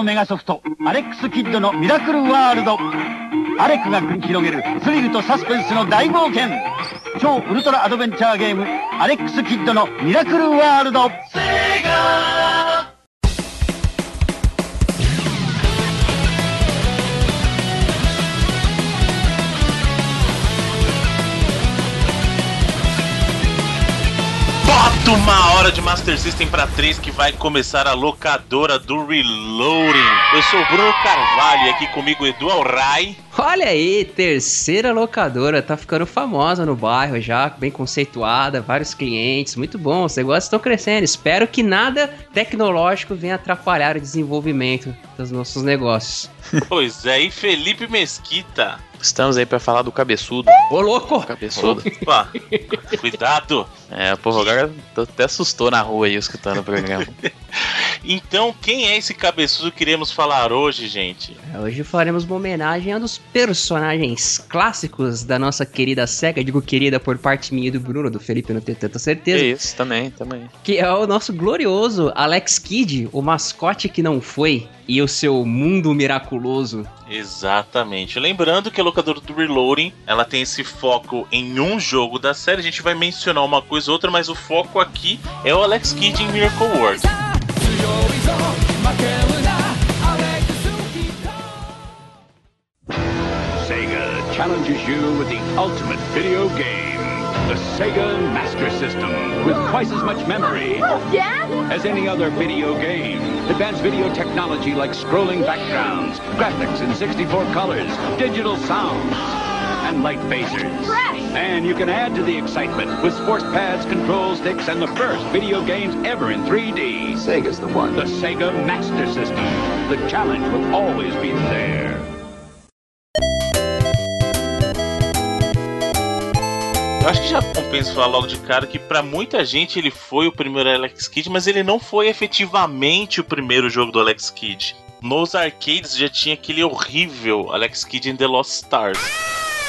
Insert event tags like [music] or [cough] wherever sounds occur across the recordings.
のメガソフト、アレックス・キッドのミラクルワールド。アレックが繰り広げるスリルとサスペンスの大冒険。超ウルトラアドベンチャーゲーム、アレックス・キッドのミラクルワールド。Uma hora de Master System para 3 que vai começar a locadora do Reloading. Eu sou o Bruno Carvalho e aqui comigo Edu Alray. Olha aí, terceira locadora, tá ficando famosa no bairro já, bem conceituada, vários clientes, muito bom, os negócios estão crescendo. Espero que nada tecnológico venha atrapalhar o desenvolvimento dos nossos negócios. Pois é, e Felipe Mesquita. Estamos aí para falar do cabeçudo. Ô, louco! Cabeçudo. Opa, cuidado. É, porra, agora até assustou na rua aí escutando o programa. [laughs] então, quem é esse cabeçudo que queremos falar hoje, gente? É, hoje faremos uma homenagem a um dos personagens clássicos da nossa querida SEGA, digo querida por parte minha e do Bruno, do Felipe, não tenho tanta certeza. É isso, também, também. Que é o nosso glorioso Alex Kidd, o mascote que não foi, e o seu mundo miraculoso. Exatamente. Lembrando que a locadora do Reloading, ela tem esse foco em um jogo da série. A gente vai mencionar uma coisa ou outra, mas o foco aqui é o Alex Kidd em Miracle World. Sega challenges you with the ultimate video game. The Sega Master System, with twice as much memory oh, Dad? as any other video game. Advanced video technology like scrolling backgrounds, graphics in 64 colors, digital sounds, and light phasers. Fresh. And you can add to the excitement with sports pads, control sticks, and the first video games ever in 3D. Sega's the one. The Sega Master System. The challenge will always be there. Compensa falar logo de cara que para muita gente ele foi o primeiro Alex Kidd, mas ele não foi efetivamente o primeiro jogo do Alex Kidd. Nos arcades já tinha aquele horrível Alex Kidd in The Lost Stars.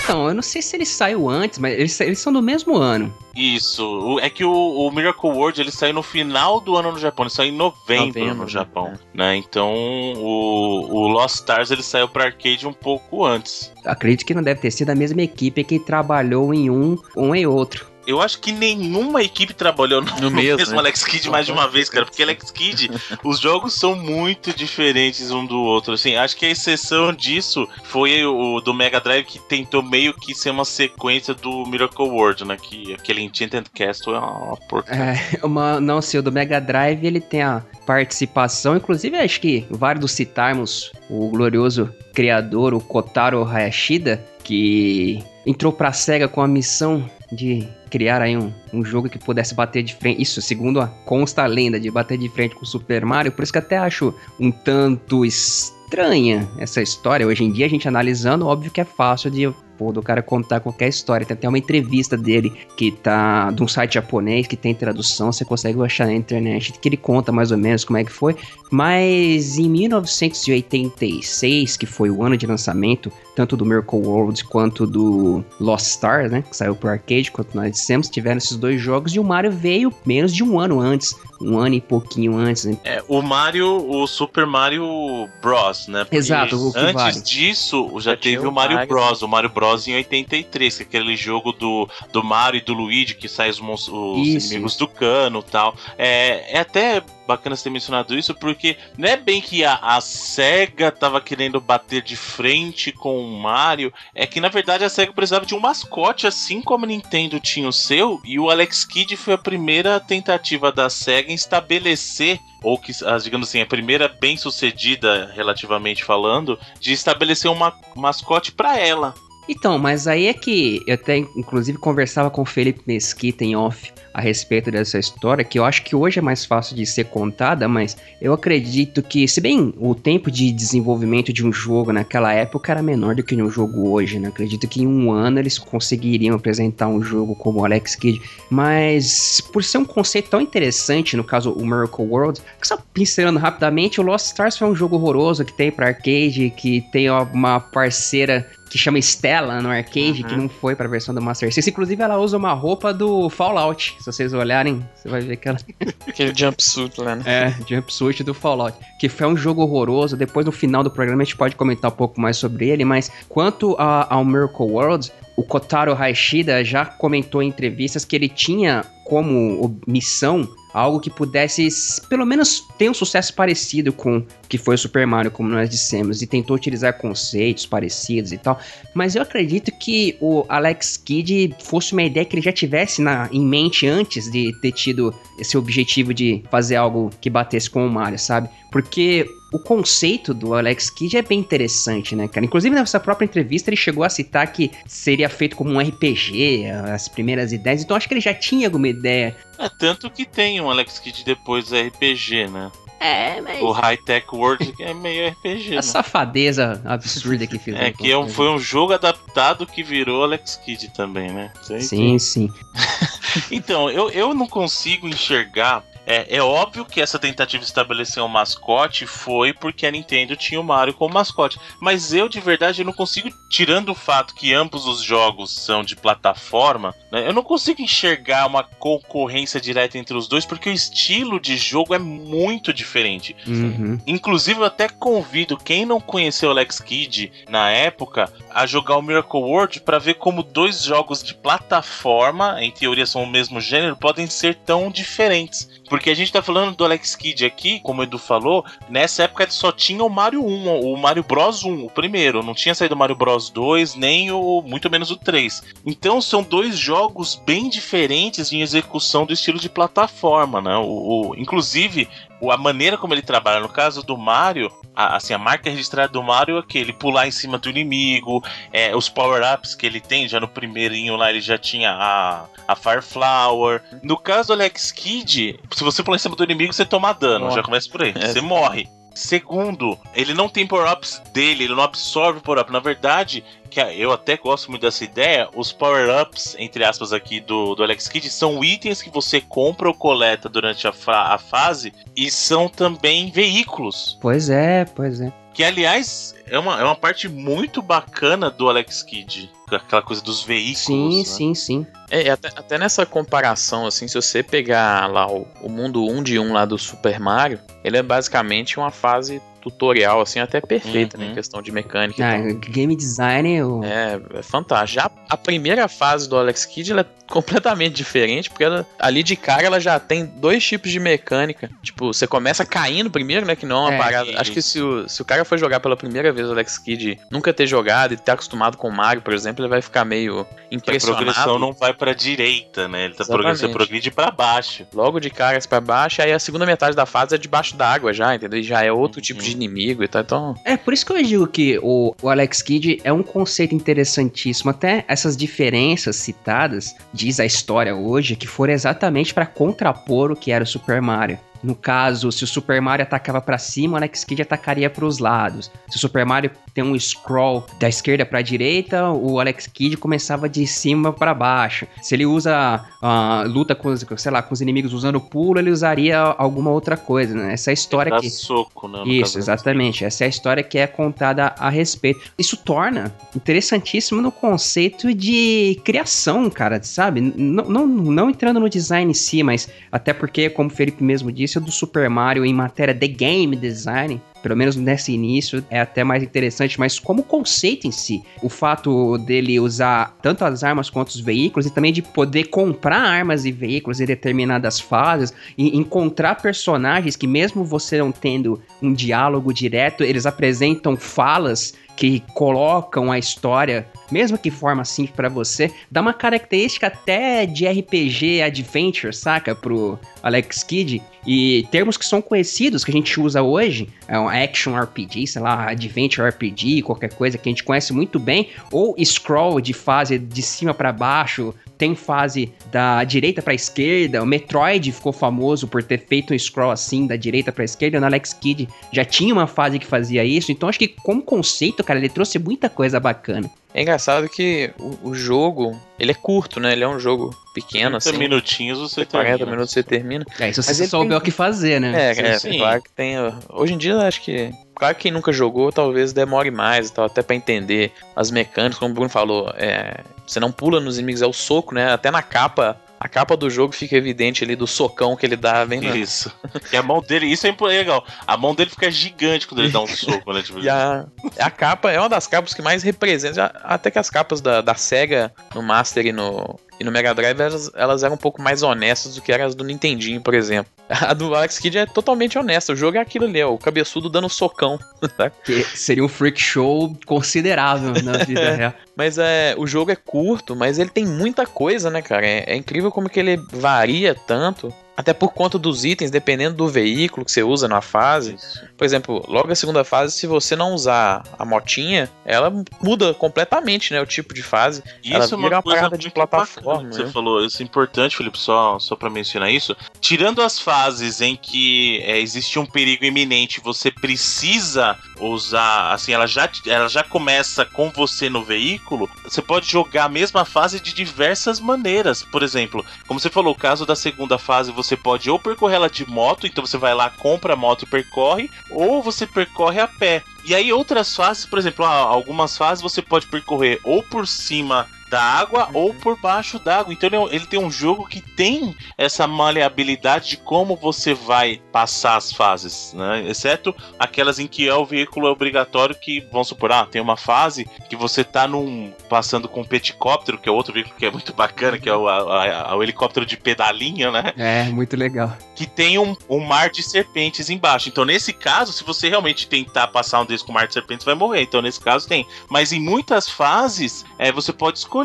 Então, eu não sei se ele saiu antes, mas eles, eles são do mesmo ano. Isso, o- é que o, o Miracle World ele saiu no final do ano no Japão, ele saiu em novembro, Novembro, no Japão, né? né? Então o, o Lost Stars ele saiu para arcade um pouco antes. Acredito que não deve ter sido a mesma equipe que trabalhou em um, um e outro. Eu acho que nenhuma equipe trabalhou no, No mesmo, né? Alex Kidd mais de uma vez, cara. Porque Alex Kidd, [laughs] os jogos são muito diferentes um do outro. Assim, acho que a exceção disso foi o do Mega Drive que tentou meio que ser uma sequência do Miracle World, né? Que aquele Enchanted Castle é uma porca. É, [laughs] uma, não sei, o do Mega Drive ele tem a participação, inclusive acho que válido citarmos o glorioso criador, o Kotaro Hayashida, que entrou pra SEGA com a missão de criar aí um, um jogo que pudesse bater de frente, isso segundo a consta a lenda, de bater de frente com o Super Mario, por isso que até acho um tanto estranha essa história. Hoje em dia a gente analisando, óbvio que é fácil de do cara contar qualquer história. Tem até uma entrevista dele que tá de um site japonês que tem tradução, você consegue achar na internet, que ele conta mais ou menos como é que foi. Mas em 1986, que foi o ano de lançamento, tanto do Miracle World quanto do Lost Stars, né, que saiu pro arcade, quanto nós dissemos, tiveram esses dois jogos e o Mario veio menos de um ano antes, um ano e pouquinho antes, né? É, o Mario, o Super Mario Bros, né? Porque Exato, o que Antes vale. disso, já Já teve o Mario. Bros, o Mario Bros em 83, que é aquele jogo do, do Mario e do Luigi que sai os, os inimigos do cano tal. É, é até bacana você ter mencionado isso, porque não é bem que a, a SEGA tava querendo bater de frente com o Mario, é que na verdade a SEGA precisava de um mascote, assim como a Nintendo tinha o seu, e o Alex Kidd foi a primeira tentativa da SEGA em estabelecer ou que, ah, digamos assim, a primeira bem sucedida, relativamente falando, de estabelecer uma mascote pra ela. Então, mas aí é que eu até inclusive conversava com o Felipe Mesquita em off a respeito dessa história, que eu acho que hoje é mais fácil de ser contada, mas eu acredito que, se bem o tempo de desenvolvimento de um jogo naquela época era menor do que um jogo hoje, né? Acredito que em um ano eles conseguiriam apresentar um jogo como Alex Kidd, mas por ser um conceito tão interessante, no caso o Miracle World, só pincelando rapidamente, o Lost Stars foi um jogo horroroso que tem pra arcade, que tem uma parceira que chama Stella no arcade, Uhum. que não foi pra versão do Master System. Inclusive, ela usa uma roupa do Fallout. Se vocês olharem, você vai ver que ela [laughs] Aquele jumpsuit lá, né? é jumpsuit do Fallout. Que foi um jogo horroroso. Depois, no final do programa, a gente pode comentar um pouco mais sobre ele. Mas quanto a- ao Miracle World, o Kotaro Haishida já comentou em entrevistas que ele tinha como missão algo que pudesse, pelo menos, ter um sucesso parecido com o que foi o Super Mario, como nós dissemos, e tentou utilizar conceitos parecidos e tal. Mas eu acredito que o Alex Kidd fosse uma ideia que ele já tivesse na, em mente antes de ter tido esse objetivo de fazer algo que batesse com o Mario, sabe? Porque o conceito do Alex Kidd é bem interessante, né, cara? Inclusive, nessa própria entrevista, ele chegou a citar que seria feito como um RPG, as primeiras ideias. Então, acho que ele já tinha alguma ideia. É tanto que tem um Alex Kidd depois do RPG, né? É, mas... O High Tech World é meio RPG, A né? safadeza absurda que fizeram. É que é um- foi um jogo adaptado que virou Alex Kidd também, né? Isso aí Sim, sim. [laughs] Então, eu, eu não consigo enxergar. É, é óbvio que essa tentativa de estabelecer um mascote foi porque a Nintendo tinha o Mario como mascote. Mas eu, de verdade, eu não consigo, tirando o fato que ambos os jogos são de plataforma, né, eu não consigo enxergar uma concorrência direta entre os dois, porque o estilo de jogo é muito diferente. Uhum. Inclusive, eu até convido quem não conheceu o Alex Kidd na época a jogar o Miracle World para ver como dois jogos de plataforma, em teoria são o mesmo gênero, podem ser tão diferentes. Porque a gente tá falando do Alex Kidd aqui, como o Edu falou, nessa época só tinha o Mario 1, o Mario Bros 1, o primeiro. Não tinha saído o Mario Bros 2, nem o. muito menos o 3. Então são dois jogos bem diferentes em execução do estilo de plataforma, né? O, o- inclusive, a maneira como ele trabalha, no caso do Mario, a, assim, a marca registrada do Mario é que ele pular em cima do inimigo, é, os power-ups que ele tem, já no primeirinho lá ele já tinha a, a Fire Flower. No caso do Alex Kidd, se você pular em cima do inimigo, você toma dano, Morre. já começa por aí, É. você morre. Segundo, ele não tem power-ups dele, ele não absorve power-up. Na verdade, que a- eu até gosto muito dessa ideia, os power-ups, entre aspas, aqui do, do Alex Kidd, são itens que você compra ou coleta durante a, fa- a fase e são também veículos. Pois é, pois é. Que, aliás, é uma, é uma parte muito bacana do Alex Kidd. Aquela coisa dos veículos. Sim, né? sim, sim. É, até, até nessa comparação, assim, se você pegar lá o, o mundo 1 de 1 lá do Super Mario, ele é basicamente uma fase tutorial, assim, até perfeita, né, Uhum. em questão de mecânica. Ah, então, game design, eu... é, é fantástico. Já a primeira fase do Alex Kidd ela é [laughs] completamente diferente, porque ela, ali de cara ela já tem dois tipos de mecânica. Tipo, você começa caindo primeiro, né? Que não é uma É, parada. Acho que se o, se o cara for jogar pela primeira vez o Alex Kidd, nunca ter jogado e ter acostumado com o Mario, por exemplo, ele vai ficar meio Que a impressionado. progressão não vai pra direita, né? Ele tá progredindo, você progride pra baixo. logo de caras pra baixo, aí a segunda metade da fase é debaixo d'água já, entendeu? E já é outro tipo de inimigo e tal. Então, É, por isso que eu digo que o, o Alex Kidd é um conceito interessantíssimo. Até essas diferenças citadas, diz a história hoje, que foram exatamente para contrapor o que era o Super Mario. No caso, se o Super Mario atacava pra cima, o Alex Kidd atacaria pros lados. Se o Super Mario tem um scroll da esquerda pra direita, o Alex Kidd começava de cima pra baixo. Se ele usa ah, luta com os, sei lá, com os inimigos usando pulo, ele usaria alguma outra coisa, né? Essa é a história que soco, né? isso, caso. exatamente. Essa é a história que é contada a respeito. Isso torna interessantíssimo no conceito de criação, cara, sabe? Não, não, não entrando no design em si, mas até porque, como o Felipe mesmo disse, do Super Mario em matéria de game design. Pelo menos nesse início é até mais interessante, mas como conceito em si, o fato dele usar tanto as armas quanto os veículos e também de poder comprar armas e veículos em determinadas fases e encontrar personagens que mesmo você não tendo um diálogo direto, eles apresentam falas que colocam a história, mesmo que forma simples pra você, dá uma característica até de RPG Adventure, saca? Pro Alex Kidd. E termos que são conhecidos, que a gente usa hoje, é um Action RPG, sei lá, Adventure RPG, qualquer coisa que a gente conhece muito bem, ou scroll de fase de cima pra baixo, tem fase da direita pra esquerda. O Metroid ficou famoso por ter feito um scroll assim, da direita pra esquerda. No Alex Kidd já tinha uma fase que fazia isso. Então acho que, como conceito, cara, ele trouxe muita coisa bacana. é engraçado que o, o jogo, ele é curto, né? Ele é um jogo pequeno, 30 assim. minutinhos você 40 termina. minutos você termina. É, se você souber tem- o que fazer, né? É, é, sim. claro que tem. Hoje em dia, acho que Claro que quem nunca jogou talvez demore mais, tal, até pra entender as mecânicas, como o Bruno falou, é, você não pula nos inimigos, é o soco, né? Até na capa a capa do jogo fica evidente ali do socão que ele dá bem na... Isso. E a mão dele, isso é impo- legal. A mão dele fica gigante quando ele dá um [laughs] soco, né? Tipo, E a, a capa é uma das capas que mais representa. Até que as capas da, da SEGA no Master e no, e no Mega Drive elas, elas eram um pouco mais honestas do que eram as do Nintendinho, por exemplo. [laughs] A do Alex Kidd é totalmente honesta. O jogo é aquilo ali, é o cabeçudo dando socão. [laughs] Que seria um freak show considerável na [laughs] vida real. Mas é, o jogo é curto, mas ele tem muita coisa, né, cara? É, é incrível como que ele varia tanto. Até por conta dos itens, dependendo do veículo que você usa na fase. isso. Por exemplo, logo a segunda fase, se você não usar a motinha, ela muda completamente, né? O tipo de fase. Ela Isso é vira uma uma parada de plataforma, você né? falou. Isso é importante, Felipe, só, só para mencionar isso. Tirando as fases em que é, existe um perigo iminente, você precisa usar, assim, ela já, ela já começa com você no veículo. Você pode jogar a mesma fase de diversas maneiras. Por exemplo, como você falou, o caso da segunda fase, você pode ou percorrer ela de moto, então você vai lá, compra a moto e percorre, ou você percorre a pé. E aí outras fases, por exemplo, algumas fases você pode percorrer ou por cima da água ou por baixo d'água. Então ele, é ele tem um jogo que tem essa maleabilidade de como você vai passar as fases, né? Exceto aquelas em que é o veículo obrigatório que, vamos supor, ah, tem uma fase que você tá num passando com um peticóptero, que é outro veículo que é muito bacana, que é o, a- a- o helicóptero de pedalinho, né? É, muito legal. que tem um, um mar de serpentes embaixo. Então, nesse caso, se você realmente tentar passar um desses com mar de serpentes, vai morrer. Então, nesse caso, tem. Mas em muitas fases, é, você pode escolher.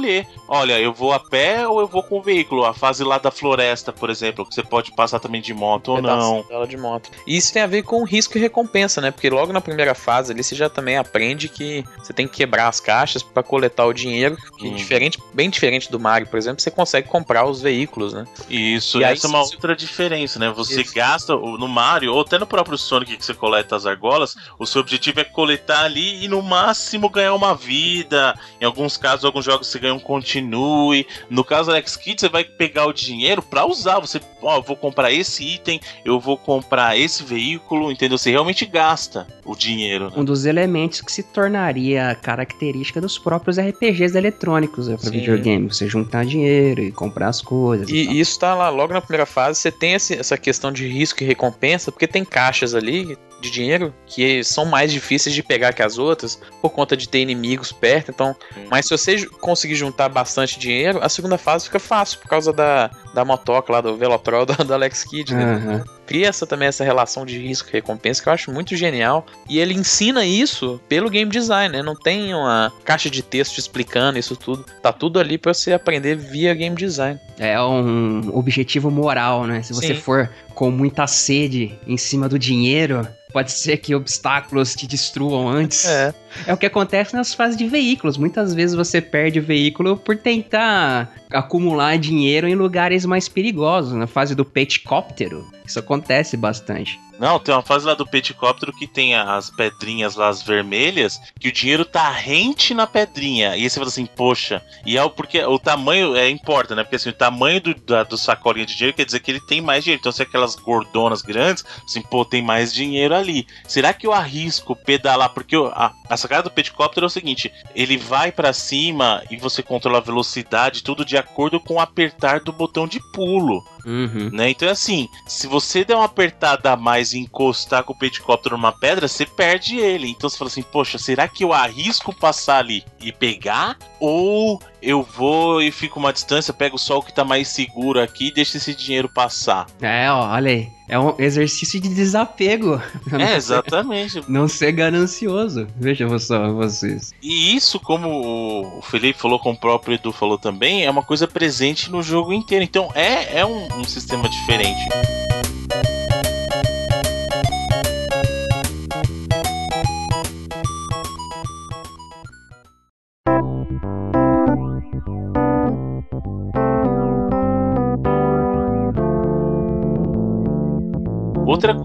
Olha, eu vou a pé ou eu vou com o veículo. A fase lá da floresta, por exemplo, que você pode passar também de moto ou não. dela de moto. E isso tem a ver com risco e recompensa, né? Porque logo na primeira fase ali você já também aprende que você tem que quebrar as caixas para coletar o dinheiro, que Hum. diferente, bem diferente do Mario, por exemplo, você consegue comprar os veículos, né? Isso, E aí, essa é uma se- outra diferença, né? Você Isso. gasta no Mario, ou até no próprio Sonic que você coleta as argolas, o seu objetivo é coletar ali e no máximo ganhar uma vida. Em alguns casos, alguns jogos você ganha um continue. No caso do Alex Kidd, você vai pegar o dinheiro pra usar. Você, ó, eu vou comprar esse item, eu vou comprar esse veículo, entendeu? Você realmente gasta o dinheiro. né? Um dos elementos que se tornaria característica dos próprios RPGs eletrônicos né, para videogame. Você juntar dinheiro e comprar as coisas. E. E isso tá lá logo na primeira fase, você tem esse- essa questão de risco e recompensa, porque tem caixas ali de dinheiro que são mais difíceis de pegar que as outras, por conta de ter inimigos perto, então Mas se você conseguir juntar bastante dinheiro, a segunda fase fica fácil por causa da, da motoca lá, do Velotrol [laughs] do, do Alex Kidd, né? Aham. Cria essa, também essa relação de risco e recompensa que eu acho muito genial. E ele ensina isso pelo game design, né? Não tem uma caixa de texto explicando isso tudo. Tá tudo ali pra você aprender via game design. É um objetivo moral, né? Se você Sim. for com muita sede em cima do dinheiro, pode ser que obstáculos te destruam antes. É. É o que acontece nas fases de veículos. Muitas vezes você perde o veículo por tentar acumular dinheiro em lugares mais perigosos. Na fase do peticóptero, isso acontece bastante. Não, tem uma fase lá do peticóptero que tem as pedrinhas lá, as vermelhas, que o dinheiro tá rente na pedrinha. E aí você fala assim, poxa. E é porque o tamanho é, importa, né? Porque assim, o tamanho do, da, do sacolinho de dinheiro quer dizer que ele tem mais dinheiro. Então, se é aquelas gordonas grandes, assim, pô, tem mais dinheiro ali. Será que eu arrisco pedalar? Porque a, a sacada do peticóptero é o seguinte: ele vai pra cima e você controla a velocidade, tudo de acordo com o apertar do botão de pulo Uhum. né? Então é assim, se você der uma apertada a mais e encostar com o peticóptero numa pedra, você perde ele. Então você fala assim, poxa, será que eu arrisco passar ali e pegar? Ou eu vou e fico uma distância, pego o sol que tá mais seguro aqui e deixo esse dinheiro passar? É, ó, olha aí. É um exercício de desapego. [laughs] É, exatamente. Não ser ganancioso. Veja só vocês. E isso, como o Felipe falou, como o próprio Edu falou também, é uma coisa presente no jogo inteiro. Então é, é um, um sistema diferente.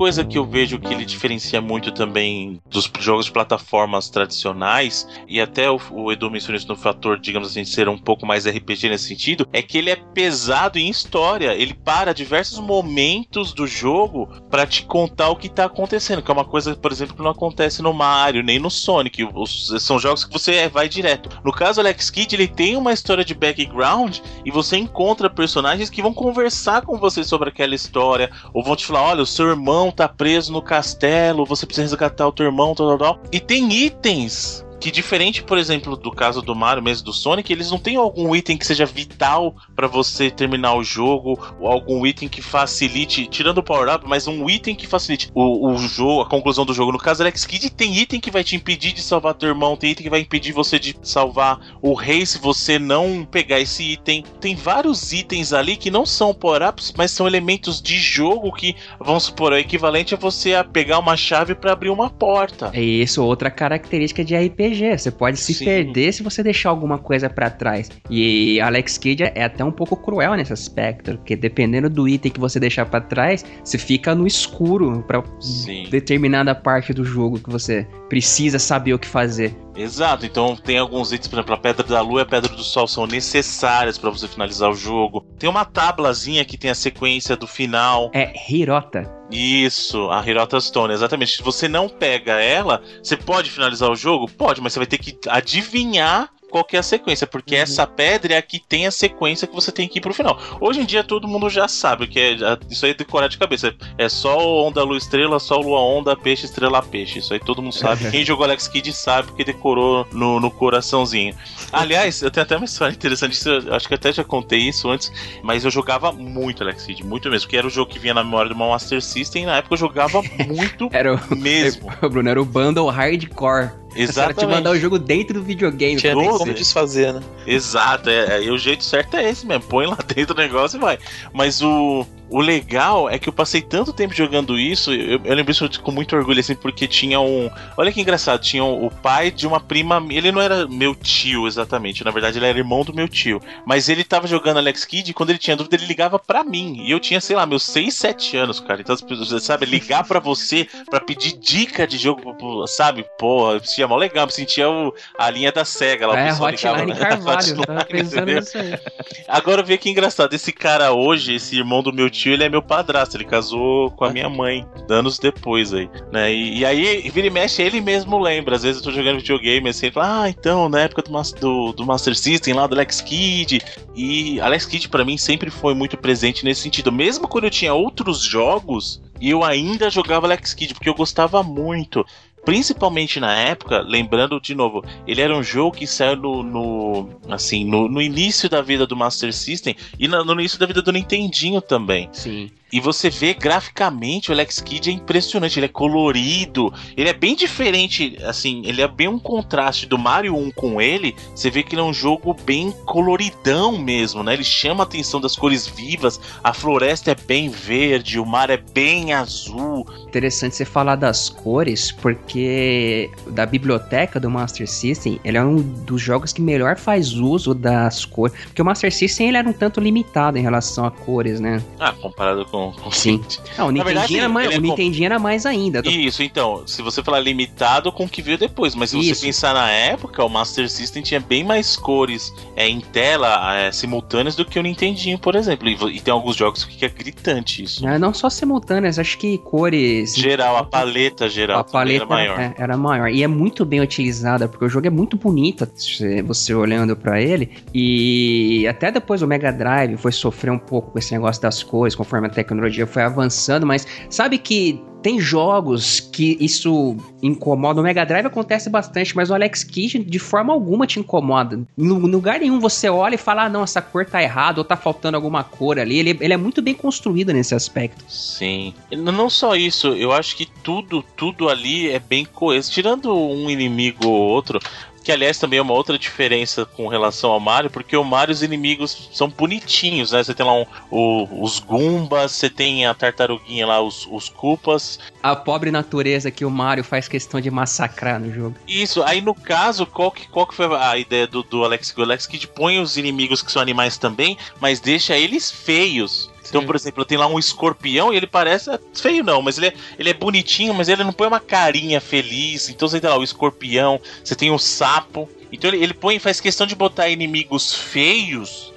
Coisa que eu vejo que ele diferencia muito também dos jogos de plataformas tradicionais, e até o, o Edu mencionou isso no fator, digamos assim, de ser um pouco mais RPG nesse sentido, é que ele é pesado em história. Ele para diversos momentos do jogo para te contar o que tá acontecendo, que é uma coisa, por exemplo, que não acontece no Mario, nem no Sonic. Os, são jogos que você vai direto. No caso, Alex Kidd, ele tem uma história de background e você encontra personagens que vão conversar com você sobre aquela história, ou vão te falar: olha, o seu irmão tá preso no castelo, você precisa resgatar o teu irmão, tal, tal, tal. E tem itens que diferente, por exemplo, do caso do Mario, mesmo do Sonic, eles não têm algum item que seja vital para você terminar o jogo, ou algum item que facilite, tirando o power-up, mas um item que facilite o, o jogo, a conclusão do jogo. No caso, Alex Kidd tem item que vai te impedir de salvar teu irmão, tem item que vai impedir você de salvar o rei se você não pegar esse item. Tem vários itens ali que não são power-ups, mas são elementos de jogo que, vamos supor, é equivalente a você a pegar uma chave para abrir uma porta. É isso, outra característica de RPG RPG. Você pode se Sim. perder se você deixar alguma coisa pra trás. E Alex Kidd é até um pouco cruel nesse aspecto, porque dependendo do item que você deixar pra trás, você fica no escuro pra Sim. determinada parte do jogo que você precisa saber o que fazer. Exato, então tem alguns itens, por exemplo, a Pedra da Lua e a Pedra do Sol são necessárias para você finalizar o jogo. Tem uma tablazinha que tem a sequência do final. É Hirota. Isso, a Hirota Stone, exatamente. Se você não pega ela, você pode finalizar o jogo? Pode, mas você vai ter que adivinhar qual que é a sequência, porque Uhum. essa pedra é a que tem a sequência que você tem que ir pro final. Hoje em dia todo mundo já sabe que é, isso aí é decorar de cabeça. É só onda, lua, estrela, sol, lua, onda, peixe, estrela, peixe. Isso aí todo mundo sabe. [laughs] Quem jogou Alex Kidd sabe porque decorou no, no coraçãozinho. Aliás, eu tenho até uma história interessante. acho que até já contei isso antes, mas eu jogava muito Alex Kidd, muito mesmo. Que era o jogo que vinha na memória do meu Master System. E na época eu jogava [laughs] muito Era o, mesmo. [laughs] Bruno, era o bundle hardcore. Era te mandar o Exatamente. jogo dentro do videogame. Tinha nem como desfazer, né? Exato, é, é, e o jeito certo é esse mesmo. Põe lá [laughs] dentro o negócio e vai. Mas o, o legal é que eu passei tanto tempo jogando isso, eu, eu lembro isso com muito orgulho, assim, porque tinha um. Olha que engraçado, tinha um- o pai de uma prima. Ele não era meu tio exatamente, na verdade ele era irmão do meu tio. Mas ele tava jogando Alex Kidd e quando ele tinha dúvida, ele ligava pra mim. E eu tinha, sei lá, meus 6, 7 anos, cara. Então, as pessoas, sabe, ligar pra você pra pedir dica de jogo, sabe? Porra, eu sentia mó legal, me sentia o, a linha da SEGA lá. o É, Hotline ligava, né? Carvalho. eu tava [laughs] pensando nisso aí. Agora vê que engraçado, esse cara hoje, esse irmão do meu tio, ele é meu padrasto, ele casou com a minha mãe, anos depois aí, né? E, e aí, vira e mexe, ele mesmo lembra, às vezes eu tô jogando videogame assim, ele fala, ah, então, na época do, do, do Master System lá, do Alex Kidd, e Alex Kidd pra mim sempre foi muito presente nesse sentido, mesmo quando eu tinha outros jogos, eu ainda jogava Alex Kidd, porque eu gostava muito. Principalmente na época, lembrando de novo, ele era um jogo que saiu no, no- assim, no, no início da vida do Master System e na- no início da vida do Nintendinho também. Sim. E você vê graficamente o Alex Kidd é impressionante, ele é colorido, ele é bem diferente, assim, ele é bem um contraste do Mario 1 com ele. Você vê que ele é um jogo bem coloridão mesmo, né? Ele chama a atenção das cores vivas, a floresta é bem verde, o mar é bem azul. Interessante você falar das cores, porque da biblioteca do Master System, ele é um dos jogos que melhor faz uso das cores. Porque o Master System ele era um tanto limitado em relação a cores, né? Ah, comparado com, com Sim. Não, o Na verdade, Nintendinho, era, mais, ele é o com- Nintendinho era mais ainda. Isso, então, se você falar limitado com o que veio depois, mas se Isso. você pensar na época, o Master System tinha bem mais cores é, em tela é, simultâneas do que o Nintendinho, por exemplo. E, e tem alguns jogos que é gritante isso. Ah, Não só simultâneas, acho que cores. Geral, a paleta geral A paleta era maior. é, era maior. E é muito bem utilizada, porque o jogo é muito bonito, você, você olhando pra ele. E até depois o Mega Drive foi sofrer um pouco com esse negócio das cores, conforme a tecnologia foi avançando, mas sabe que. Tem jogos que isso incomoda. O Mega Drive acontece bastante, mas o Alex Kidd de forma alguma te incomoda. Em lu- lugar nenhum você olha e fala: ah, não, essa cor tá errada ou tá faltando alguma cor ali. Ele, ele é muito bem construído nesse aspecto. Sim. Não só isso, eu acho que tudo, tudo ali é bem coeso. Tirando um inimigo ou outro, que aliás também é uma outra diferença com relação ao Mario, porque o Mario os inimigos são bonitinhos, né? Você tem lá um- o- os Goombas, você tem a tartaruguinha lá, os, os Koopas. A pobre natureza que o Mario faz questão de massacrar no jogo. Isso, aí no caso, qual que, qual que foi a ideia do, do Alex Alex Kidd põe os inimigos que são animais também, mas deixa eles feios. Então, por exemplo, tem lá um escorpião e ele parece é feio não, mas ele é, ele é bonitinho, mas ele não põe uma carinha feliz. Então você tem lá o escorpião, você tem o sapo. Então ele, ele põe, faz questão de botar inimigos feios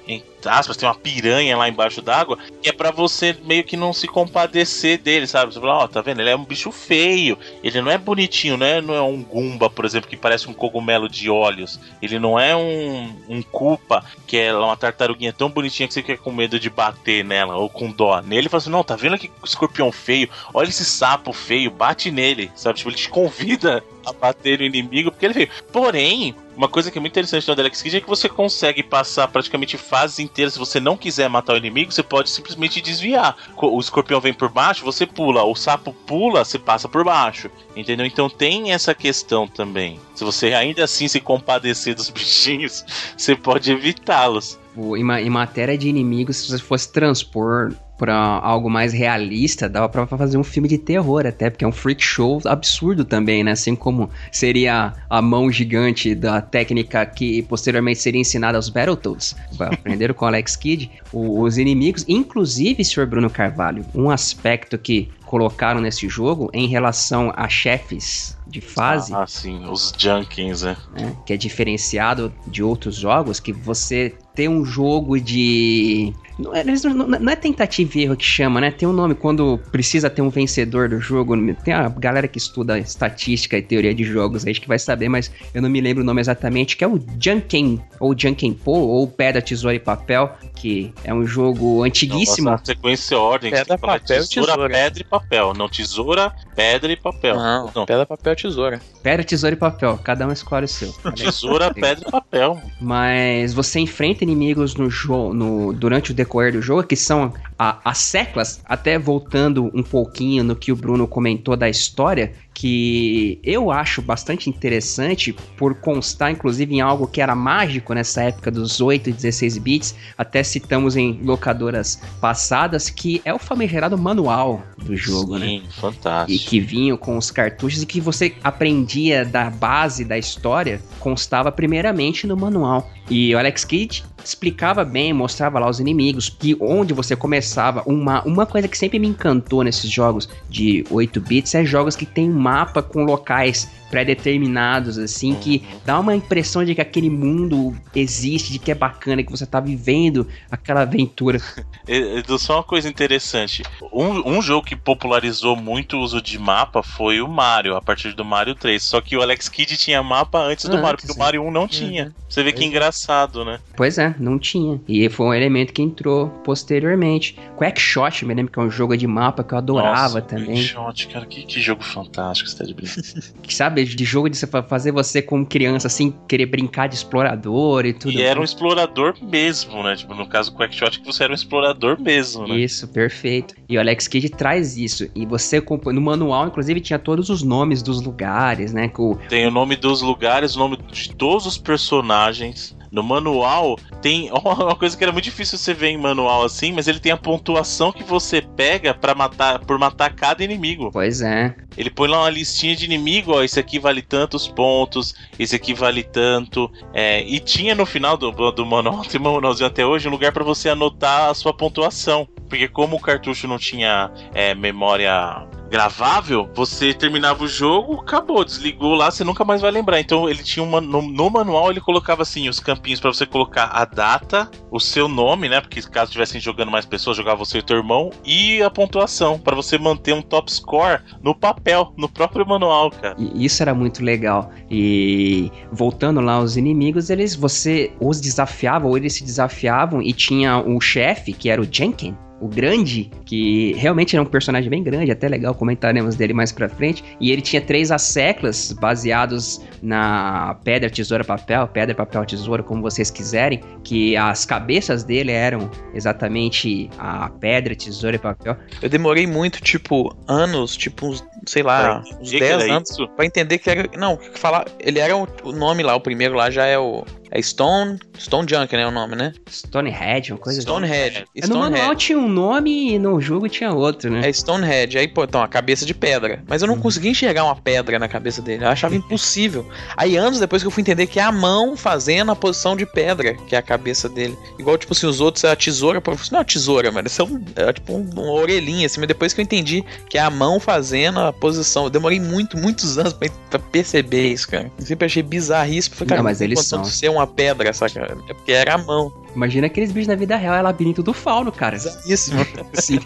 aspas, tem uma piranha lá embaixo d'água, que é para você meio que não se compadecer dele, sabe? Você fala, ó, oh, tá vendo? Ele é um bicho feio, ele não é bonitinho, né? Não é um Gumba, por exemplo, que parece um cogumelo de olhos. Ele não é um, um Koopa, que é uma tartaruguinha tão bonitinha que você fica com medo de bater nela, ou com dó. Nele fala assim, não, tá vendo que escorpião feio? Olha esse sapo feio, bate nele, sabe? Tipo, ele te convida a bater no inimigo, porque ele feio. Porém, uma coisa que é muito interessante no Alex Kidd é que você consegue passar praticamente fases inteiras. Se você não quiser matar o inimigo, você pode simplesmente desviar. O escorpião vem por baixo, você pula. O sapo pula, você passa por baixo. Entendeu? Então tem essa questão também. Se você ainda assim se compadecer dos [laughs] bichinhos, você pode evitá-los. Em matéria de inimigos, se você fosse transpor para algo mais realista, dava para fazer um filme de terror até, porque é um freak show absurdo também, né? Assim como seria a mão gigante da técnica que posteriormente seria ensinada aos Battletoads, aprenderam com Alex Kidd, os inimigos, inclusive, Sr. Bruno Carvalho, um aspecto que colocaram nesse jogo em relação a chefes de fase. Ah, sim, os Junkins, né? né? Que é diferenciado de outros jogos, que você tem um jogo de não é, não é tentativa e erro que chama, né? Tem um nome quando precisa ter um vencedor do jogo. Tem a galera que estuda estatística e teoria de jogos aí que vai saber, mas eu não me lembro o nome exatamente, que é o Junkin, ou Junkin Po, ou Pedra, Tesoura e Papel, que é um jogo antiguíssimo. Não, sequência ordem. Pedra, papel, tesoura, tesoura. Pedra e papel. Não tesoura, pedra e papel. Não, não. pedra, papel, tesoura. Pedra, tesoura e papel. Cada um escolhe o seu. tesoura, pedra e papel. Mas você enfrenta inimigos no jogo, no, durante o decorrer do jogo, que são a, as seclas, até voltando um pouquinho no que o Bruno comentou da história, que eu acho bastante interessante por constar inclusive em algo que era mágico nessa época dos 8 e 16 bits, até citamos em locadoras passadas, que é o famigerado manual do jogo, Sim, né? fantástico. E que vinha com os cartuchos e que você aprendia da base da história, constava primeiramente no manual. E o Alex Kidd explicava bem, mostrava lá os inimigos, que onde você começava. Uma, uma coisa que sempre me encantou nesses jogos de 8 bits é jogos que tem um mapa com locais pré-determinados, assim, uhum. que dá uma impressão de que aquele mundo existe, de que é bacana, que você tá vivendo aquela aventura. [laughs] Edu, só uma coisa interessante. Um, um jogo que popularizou muito o uso de mapa foi o Mario, a partir do Mario 3. Só que o Alex Kidd tinha mapa antes do antes, Mario, porque o Mario 1 não tinha. Uhum. Você vê que é. engraçado, né? Pois é, não tinha. E foi um elemento que entrou posteriormente. Quackshot, me lembro que é um jogo de mapa que eu adorava Nossa, também. Quackshot, cara, que, que jogo fantástico, você tá de brincadeira. [laughs] Sabe, de jogo de fazer você como criança, assim, querer brincar de explorador e tudo. E era um explorador mesmo, né? Tipo, no caso do Quackshot, que você era um explorador mesmo, né? Isso, perfeito. E o Alex Kidd traz isso. E você, no manual, inclusive, tinha todos os nomes dos lugares, né? Com... Tem o nome dos lugares, o nome de todos os personagens. No manual tem [laughs] uma coisa que era muito difícil você ver em manual assim, mas ele tem a pontuação que você pega para matar por matar cada inimigo. Pois é. Ele põe lá uma listinha de inimigo, ó, esse aqui vale tantos pontos, esse aqui vale tanto. É, e tinha no final do, do manual, [laughs] tem manualzinho até hoje, um lugar para você anotar a sua pontuação. Porque como o cartucho não tinha é, memória gravável, você terminava o jogo, acabou, desligou lá, você nunca mais vai lembrar. Então ele tinha uma no, no manual ele colocava assim os campinhos para você colocar a data, o seu nome, né? Porque caso estivessem jogando mais pessoas, jogava você e teu irmão e a pontuação para você manter um top score no papel, no próprio manual, cara. Isso era muito legal. E voltando lá aos inimigos, eles você os desafiava ou eles se desafiavam e tinha o chefe que era o Jenkins o grande, que realmente era um personagem bem grande, até legal, comentaremos dele mais pra frente. E ele tinha três asseclas baseados na pedra, tesoura, papel, pedra, papel, tesoura, como vocês quiserem, que as cabeças dele eram exatamente a pedra, tesoura e papel. Eu demorei muito, tipo, anos, tipo uns sei lá, Pra uns entender que 10 era anos isso? pra entender que era. Não, falar. Ele era o, o nome lá, o primeiro lá já é o. É Stone. Stone Junk, né? O nome, né? Stonehead, uma coisa assim. Stonehead. É, No manual Stonehead. tinha um nome e no jogo tinha outro, né? É Stonehead. Aí, pô, então, a cabeça de pedra. Mas eu não Uhum. conseguia enxergar uma pedra na cabeça dele. Eu achava impossível. Aí, anos depois que eu fui entender que é a mão fazendo a posição de pedra, que é a cabeça dele. Igual, tipo assim, os outros é a tesoura. pô, não é uma tesoura, mano. Isso é, um, é tipo um, uma orelhinha, assim. Mas depois que eu entendi que é a mão fazendo a posição. Eu demorei muito, muitos anos pra, pra perceber isso, cara. Eu sempre achei bizarríssimo. Falei, Não, cara, mas tem eles são. ser uma pedra, saca? É porque era a mão. Imagina aqueles bichos na vida real, é labirinto do fauno, cara. Bizarríssimo. [laughs] Sim.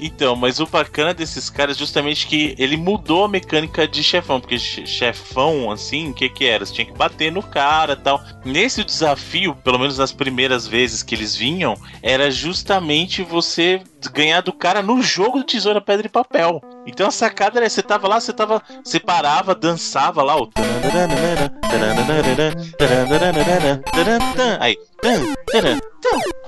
Então, mas o bacana desses caras é justamente que ele mudou a mecânica de chefão, porque che- chefão, assim, o que que era? Você tinha que bater no cara e tal. Nesse desafio, pelo menos nas primeiras vezes que eles vinham, era justamente você ganhar do cara no jogo do tesoura, pedra e papel. Então a sacada era, você tava lá, você tava, você parava, dançava lá o aí,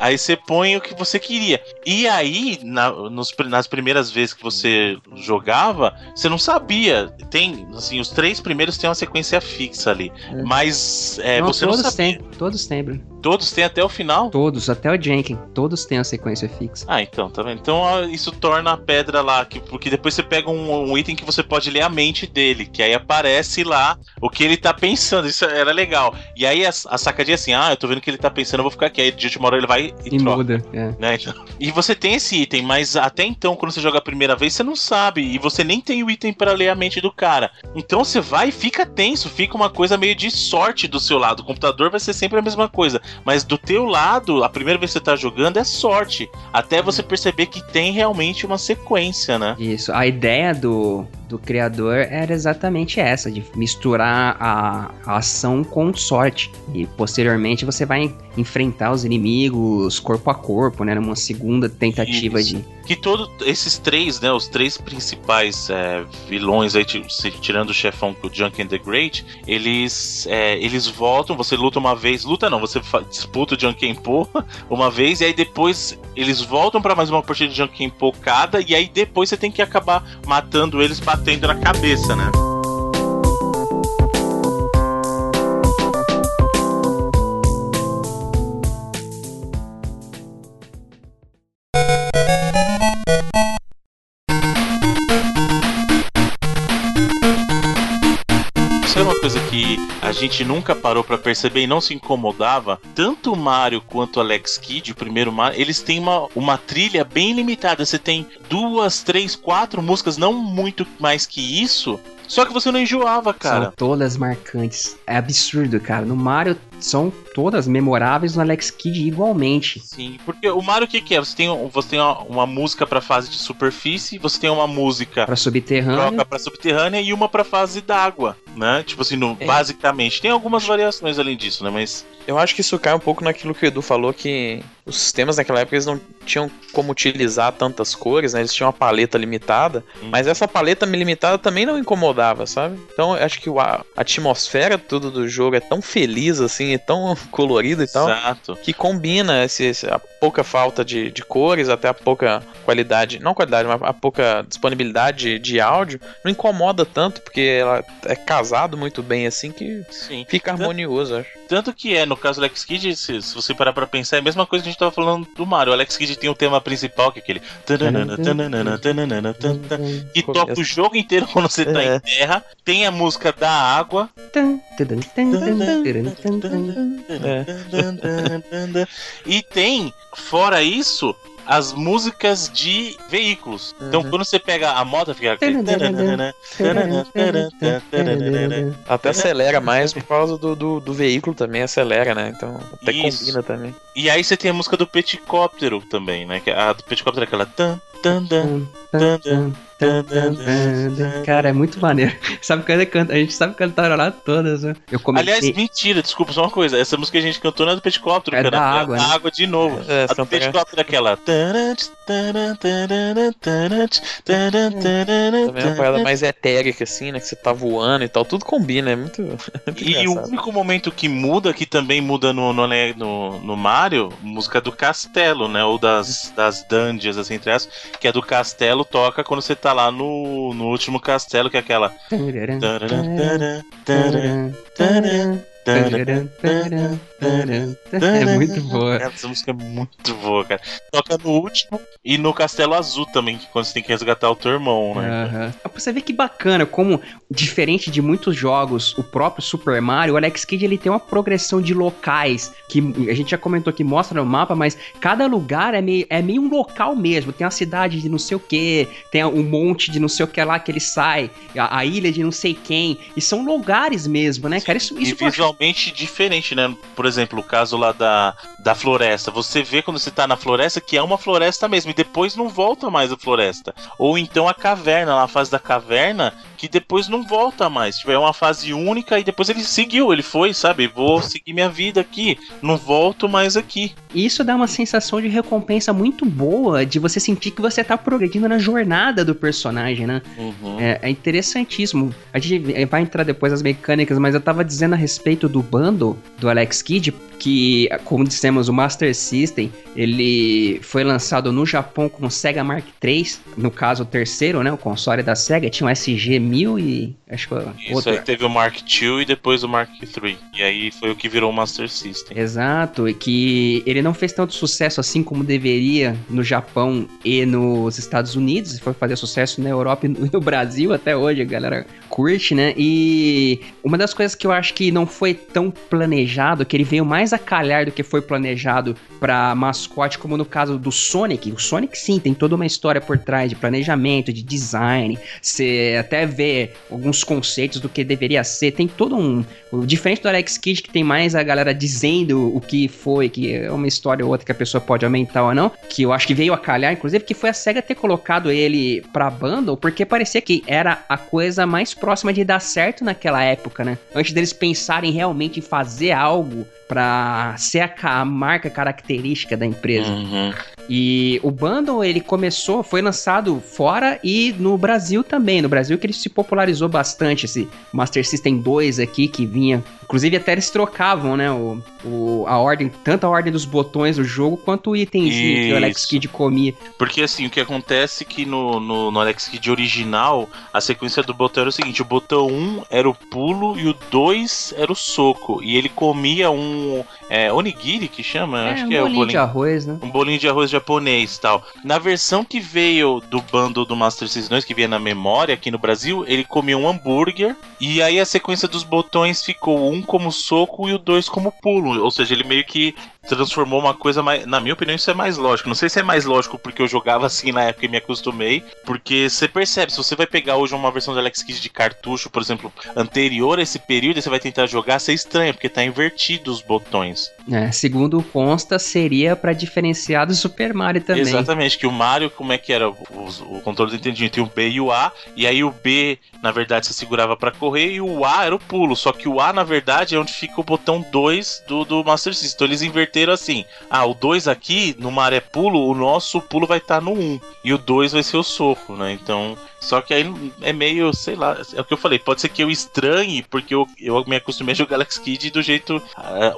Aí você põe o que você queria. E aí, na- nos nas primeiras vezes que você jogava, você não sabia. Tem, assim, os três primeiros tem uma sequência fixa ali. É. Mas é, Não, você não todos sabia. têm, todos têm, Bruno. Todos têm até o final? Todos, até o Jenkins, todos têm a sequência fixa. Ah, então, tá vendo? Então ó, isso torna a pedra lá, que, porque depois você pega um, um item que você pode ler a mente dele, que aí aparece lá o que ele tá pensando. Isso era legal. E aí a, a sacadinha é assim: ah, eu tô vendo o que ele tá pensando, eu vou ficar aqui. Aí de última hora ele vai e, E troca. muda, é. né? E você tem esse item, mas até então, quando você joga a primeira vez, você não sabe. E você nem tem o item pra ler a mente do cara. Então você vai e fica tenso, fica uma coisa meio de sorte do seu lado. O computador vai ser sempre a mesma coisa. Mas do teu lado, a primeira vez que você tá jogando é sorte. Até você perceber que tem realmente uma sequência, né? Isso. A ideia do, do criador era exatamente essa, de misturar a, a ação com sorte. E posteriormente você vai enfrentar os inimigos corpo a corpo, né? Numa segunda tentativa Isso. de. Que todos esses três, né? Os três principais é, vilões aí, tirando o chefão, o Junk and the Great, eles, é, eles voltam, você luta uma vez, luta não, você disputa o Junk and Po [laughs] uma vez, e aí depois eles voltam pra mais uma partida de Junk and Po cada, e aí depois você tem que acabar matando eles batendo na cabeça, né? Coisa que a gente nunca parou pra perceber e não se incomodava. Tanto o Mario quanto o Alex Kidd, o primeiro Mario, eles têm uma, uma trilha bem limitada. Você tem duas, três, quatro músicas, não muito mais que isso. Só que você não enjoava, cara. São todas marcantes. É absurdo, cara. No Mario são todas memoráveis, no Alex Kidd igualmente. Sim, porque o Mario o que, que é? Você tem, você tem uma, uma música pra fase de superfície, você tem uma música Pra subterrâneo. troca pra subterrânea e uma pra fase d'água, né? Tipo assim, no- É. basicamente. Tem algumas variações além disso, né? Mas Eu acho que isso cai um pouco naquilo que o Edu falou, que os sistemas naquela época eles não tinham como utilizar tantas cores, né? Eles tinham uma paleta limitada, Hum. mas essa paleta limitada também não incomodava, sabe? Então eu acho que a atmosfera tudo do jogo é tão feliz, assim, é tão [laughs] colorido e tal, exato. que combina esse, esse- a pouca falta de, de cores, até a pouca qualidade, não qualidade, mas a pouca disponibilidade de, de áudio, não incomoda tanto, porque ela é casado muito bem, assim, que Sim. fica harmonioso, acho. Tanto que é, no caso do Alex Kidd, se, se você parar pra pensar, é a mesma coisa que a gente tava falando do Mario. O Alex Kidd tem o tema principal, que é aquele. Que toca o jogo inteiro quando você tá É. em terra. Tem a música da água. É. E tem, fora isso, as músicas de veículos. Então quando você pega a moto, fica. aquele. Até acelera mais por causa do, do, do veículo também acelera, né? Então até Isso. combina também. E aí você tem a música do Peticóptero também, né? Que A do Peticóptero é aquela. Tan, tan, tan, tan, tan, tan, tan, tan. Cara, é muito maneiro. [laughs] Sabe quando canta? A gente sabe cantar lá todas, né? Eu comecei. Aliás, mentira, desculpa, só uma coisa. Essa música que a gente cantou não é do Peticóptero, É cara. da água, da né? água de novo. É, a do Peticóptero é aquela. Também é uma parada mais etérica, assim, né? Que você tá voando e tal. Tudo combina, é muito, [laughs] muito E o único momento que muda, que também muda no, no, no, no Mario, música do castelo, né? Ou das, das dungeons, assim, entre aspas, que é do castelo, toca quando você tá lá no, no último castelo, que é aquela. É muito boa. Essa música é muito boa, cara. Toca no último e no Castelo Azul também, que quando você tem que resgatar o teu irmão, né? Pra Você vê que bacana, como, diferente de muitos jogos, o próprio Super Mario, o Alex Kidd ele tem uma progressão de locais, que a gente já comentou que mostra no mapa, mas cada lugar é meio, é meio um local mesmo. Tem a cidade de não sei o que, tem um monte de não sei o que lá que ele sai, a, a ilha de não sei quem, e são lugares mesmo, né, cara? Isso, E isso acho- visualmente diferente, né? Por exemplo, o caso lá da, da floresta. Você vê quando você tá na floresta que é uma floresta mesmo, e depois não volta mais a floresta. Ou então a caverna, lá a fase da caverna, que depois não volta mais. Tipo, é uma fase única e depois ele seguiu, ele foi, sabe? Vou seguir minha vida aqui, não volto mais aqui. Isso dá uma sensação de recompensa muito boa, de você sentir que você tá progredindo na jornada do personagem, né? Uhum. É, é interessantíssimo. A gente vai entrar depois nas mecânicas, mas eu tava dizendo a respeito do bundle do Alex Kidd, que, como dissemos, o Master System, ele foi lançado no Japão com o Sega Mark III, no caso o terceiro, né, o console da Sega, tinha um SG-1000 e acho que Isso outro. aí teve o Mark II e depois o Mark III. E aí foi o que virou o Master System. Exato, e que ele não fez tanto sucesso assim como deveria no Japão e nos Estados Unidos, foi fazer sucesso na Europa e [laughs] no Brasil até hoje, a galera curte, né? E uma das coisas que eu acho que não foi tão planejado, que ele veio mais a calhar do que foi planejado pra mascote, como no caso do Sonic. O Sonic sim, tem toda uma história por trás de planejamento, de design, você até vê alguns conceitos do que deveria ser, tem todo um diferente do Alex Kidd, que tem mais a galera dizendo o que foi, que é uma história ou outra que a pessoa pode aumentar ou não, que eu acho que veio a calhar, inclusive, que foi a SEGA ter colocado ele pra bundle, porque parecia que era a coisa mais próxima de dar certo naquela época, né? Antes deles pensarem realmente em fazer algo pra ser a marca característica da empresa. Uhum. E o bundle, ele começou, foi lançado fora e no Brasil também. No Brasil que ele se popularizou bastante, esse Master System 2 aqui, que vinha... Inclusive até eles trocavam, né, o, o- a ordem, tanto a ordem dos botões do jogo, quanto o itemzinho que o Alex. Kidd comia. Porque assim, o que acontece é que no, no, no Alex Kidd original, a sequência do botão era o seguinte: o botão 1 era o pulo e o 2 era o soco. E ele comia um. É, onigiri que chama? É, Acho um que é o bolinho bolinho. de arroz, né? Um bolinho de arroz japonês e tal. Na versão que veio do bundle do Master System 2, que vinha na memória aqui no Brasil, ele comia um hambúrguer. E aí a sequência dos botões ficou um como soco e o dois como pulo. Ou seja, ele meio que transformou uma coisa mais. Na minha opinião, isso é mais lógico. Não sei se é mais lógico porque eu jogava assim na época e me acostumei. Porque você percebe, se você vai pegar hoje uma versão do Alex Kidd de cartucho, por exemplo, anterior a esse período, e você vai tentar jogar, você estranha, porque tá invertido os botões. É, segundo consta, seria pra diferenciar do Super Mario também. Exatamente, que o Mario, como é que era? O, o controle do Nintendinho tem o B e o A, e aí o B, na verdade, você segurava pra correr, e o A era o pulo. Só que o A, na verdade, é onde fica o botão 2 do, do Master System. Então eles inverteram assim: ah, o 2 aqui, no Mario é pulo, o nosso pulo vai estar no 1, um, e o 2 vai ser o soco, né? Então. Só que aí é meio, sei lá, é o que eu falei, pode ser que eu estranhe, porque eu, eu me acostumei a jogar Alex Kidd do jeito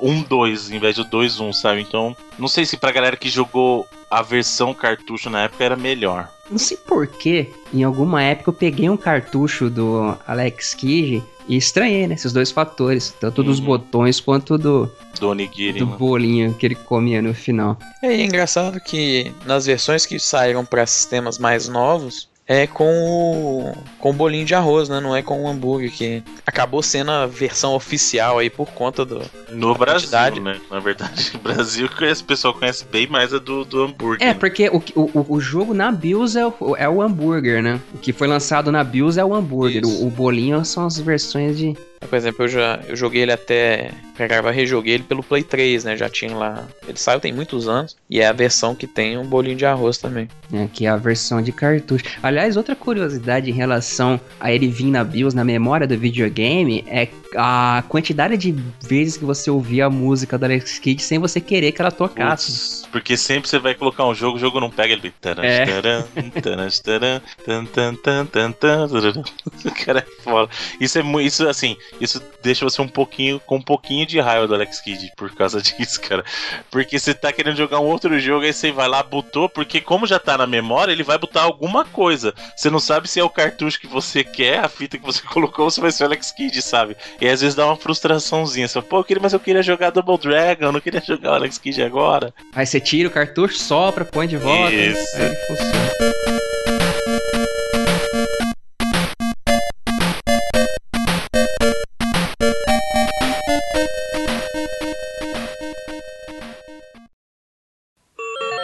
1-2, em vez do 2-1, sabe? Então, não sei se pra galera que jogou a versão cartucho na época era melhor. Não sei porquê, em alguma época eu peguei um cartucho do Alex Kidd e estranhei, né? Esses dois fatores, tanto dos Uhum. botões quanto do, Do Onigiri. do né? bolinho que ele comia no final. É, e é engraçado que nas versões que saíram para sistemas mais novos, é com o, com o bolinho de arroz, né? Não é com o hambúrguer, que acabou sendo a versão oficial aí por conta do. No Brasil, quantidade. né? Na verdade, [laughs] o Brasil conhece, o pessoal conhece bem mais a do, do hambúrguer. É, porque o, o, o jogo na BIOS é o, é o hambúrguer, né? O que foi lançado na BIOS é o hambúrguer. O, o bolinho são as versões de. Por exemplo, eu já eu joguei ele até. Pra gravar, rejoguei ele pelo Play 3, né? Já tinha lá. Ele saiu tem muitos anos. E é a versão que tem um bolinho de arroz também. né, que é a versão de cartucho. Aliás, outra curiosidade em relação a ele vir na BIOS, na memória do videogame, é a quantidade de vezes que você ouvia a música do Alex Kidd sem você querer que ela tocasse. Porque sempre você vai colocar um jogo, o jogo não pega, ele vem. taran, É. taran, taran, taran, tan, tan, tan, tan, tan, taran. O cara é foda. Isso é muito. Isso, assim, isso deixa você um pouquinho com um pouquinho de raiva do Alex Kidd por causa [laughs] disso, cara. Porque você tá querendo jogar um outro jogo, aí você vai lá, botou, porque como já tá na memória, ele vai botar alguma coisa. Você não sabe se é o cartucho que você quer, a fita que você [laughs] colocou, ou se vai ser o Alex Kidd, sabe? E às vezes dá uma frustraçãozinha. Você fala, pô, eu queria, mas eu queria jogar Double Dragon, eu não queria jogar o Alex Kidd agora. Aí você tira o cartucho, sopra, põe de volta. Isso. Aí funciona.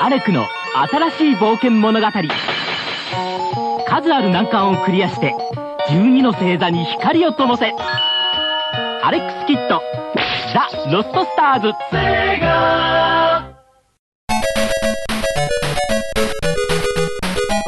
アレクの新しい冒険物語数ある難関をクリアして12の星座に光を灯せアレックス・キッドザ・ロストスターズ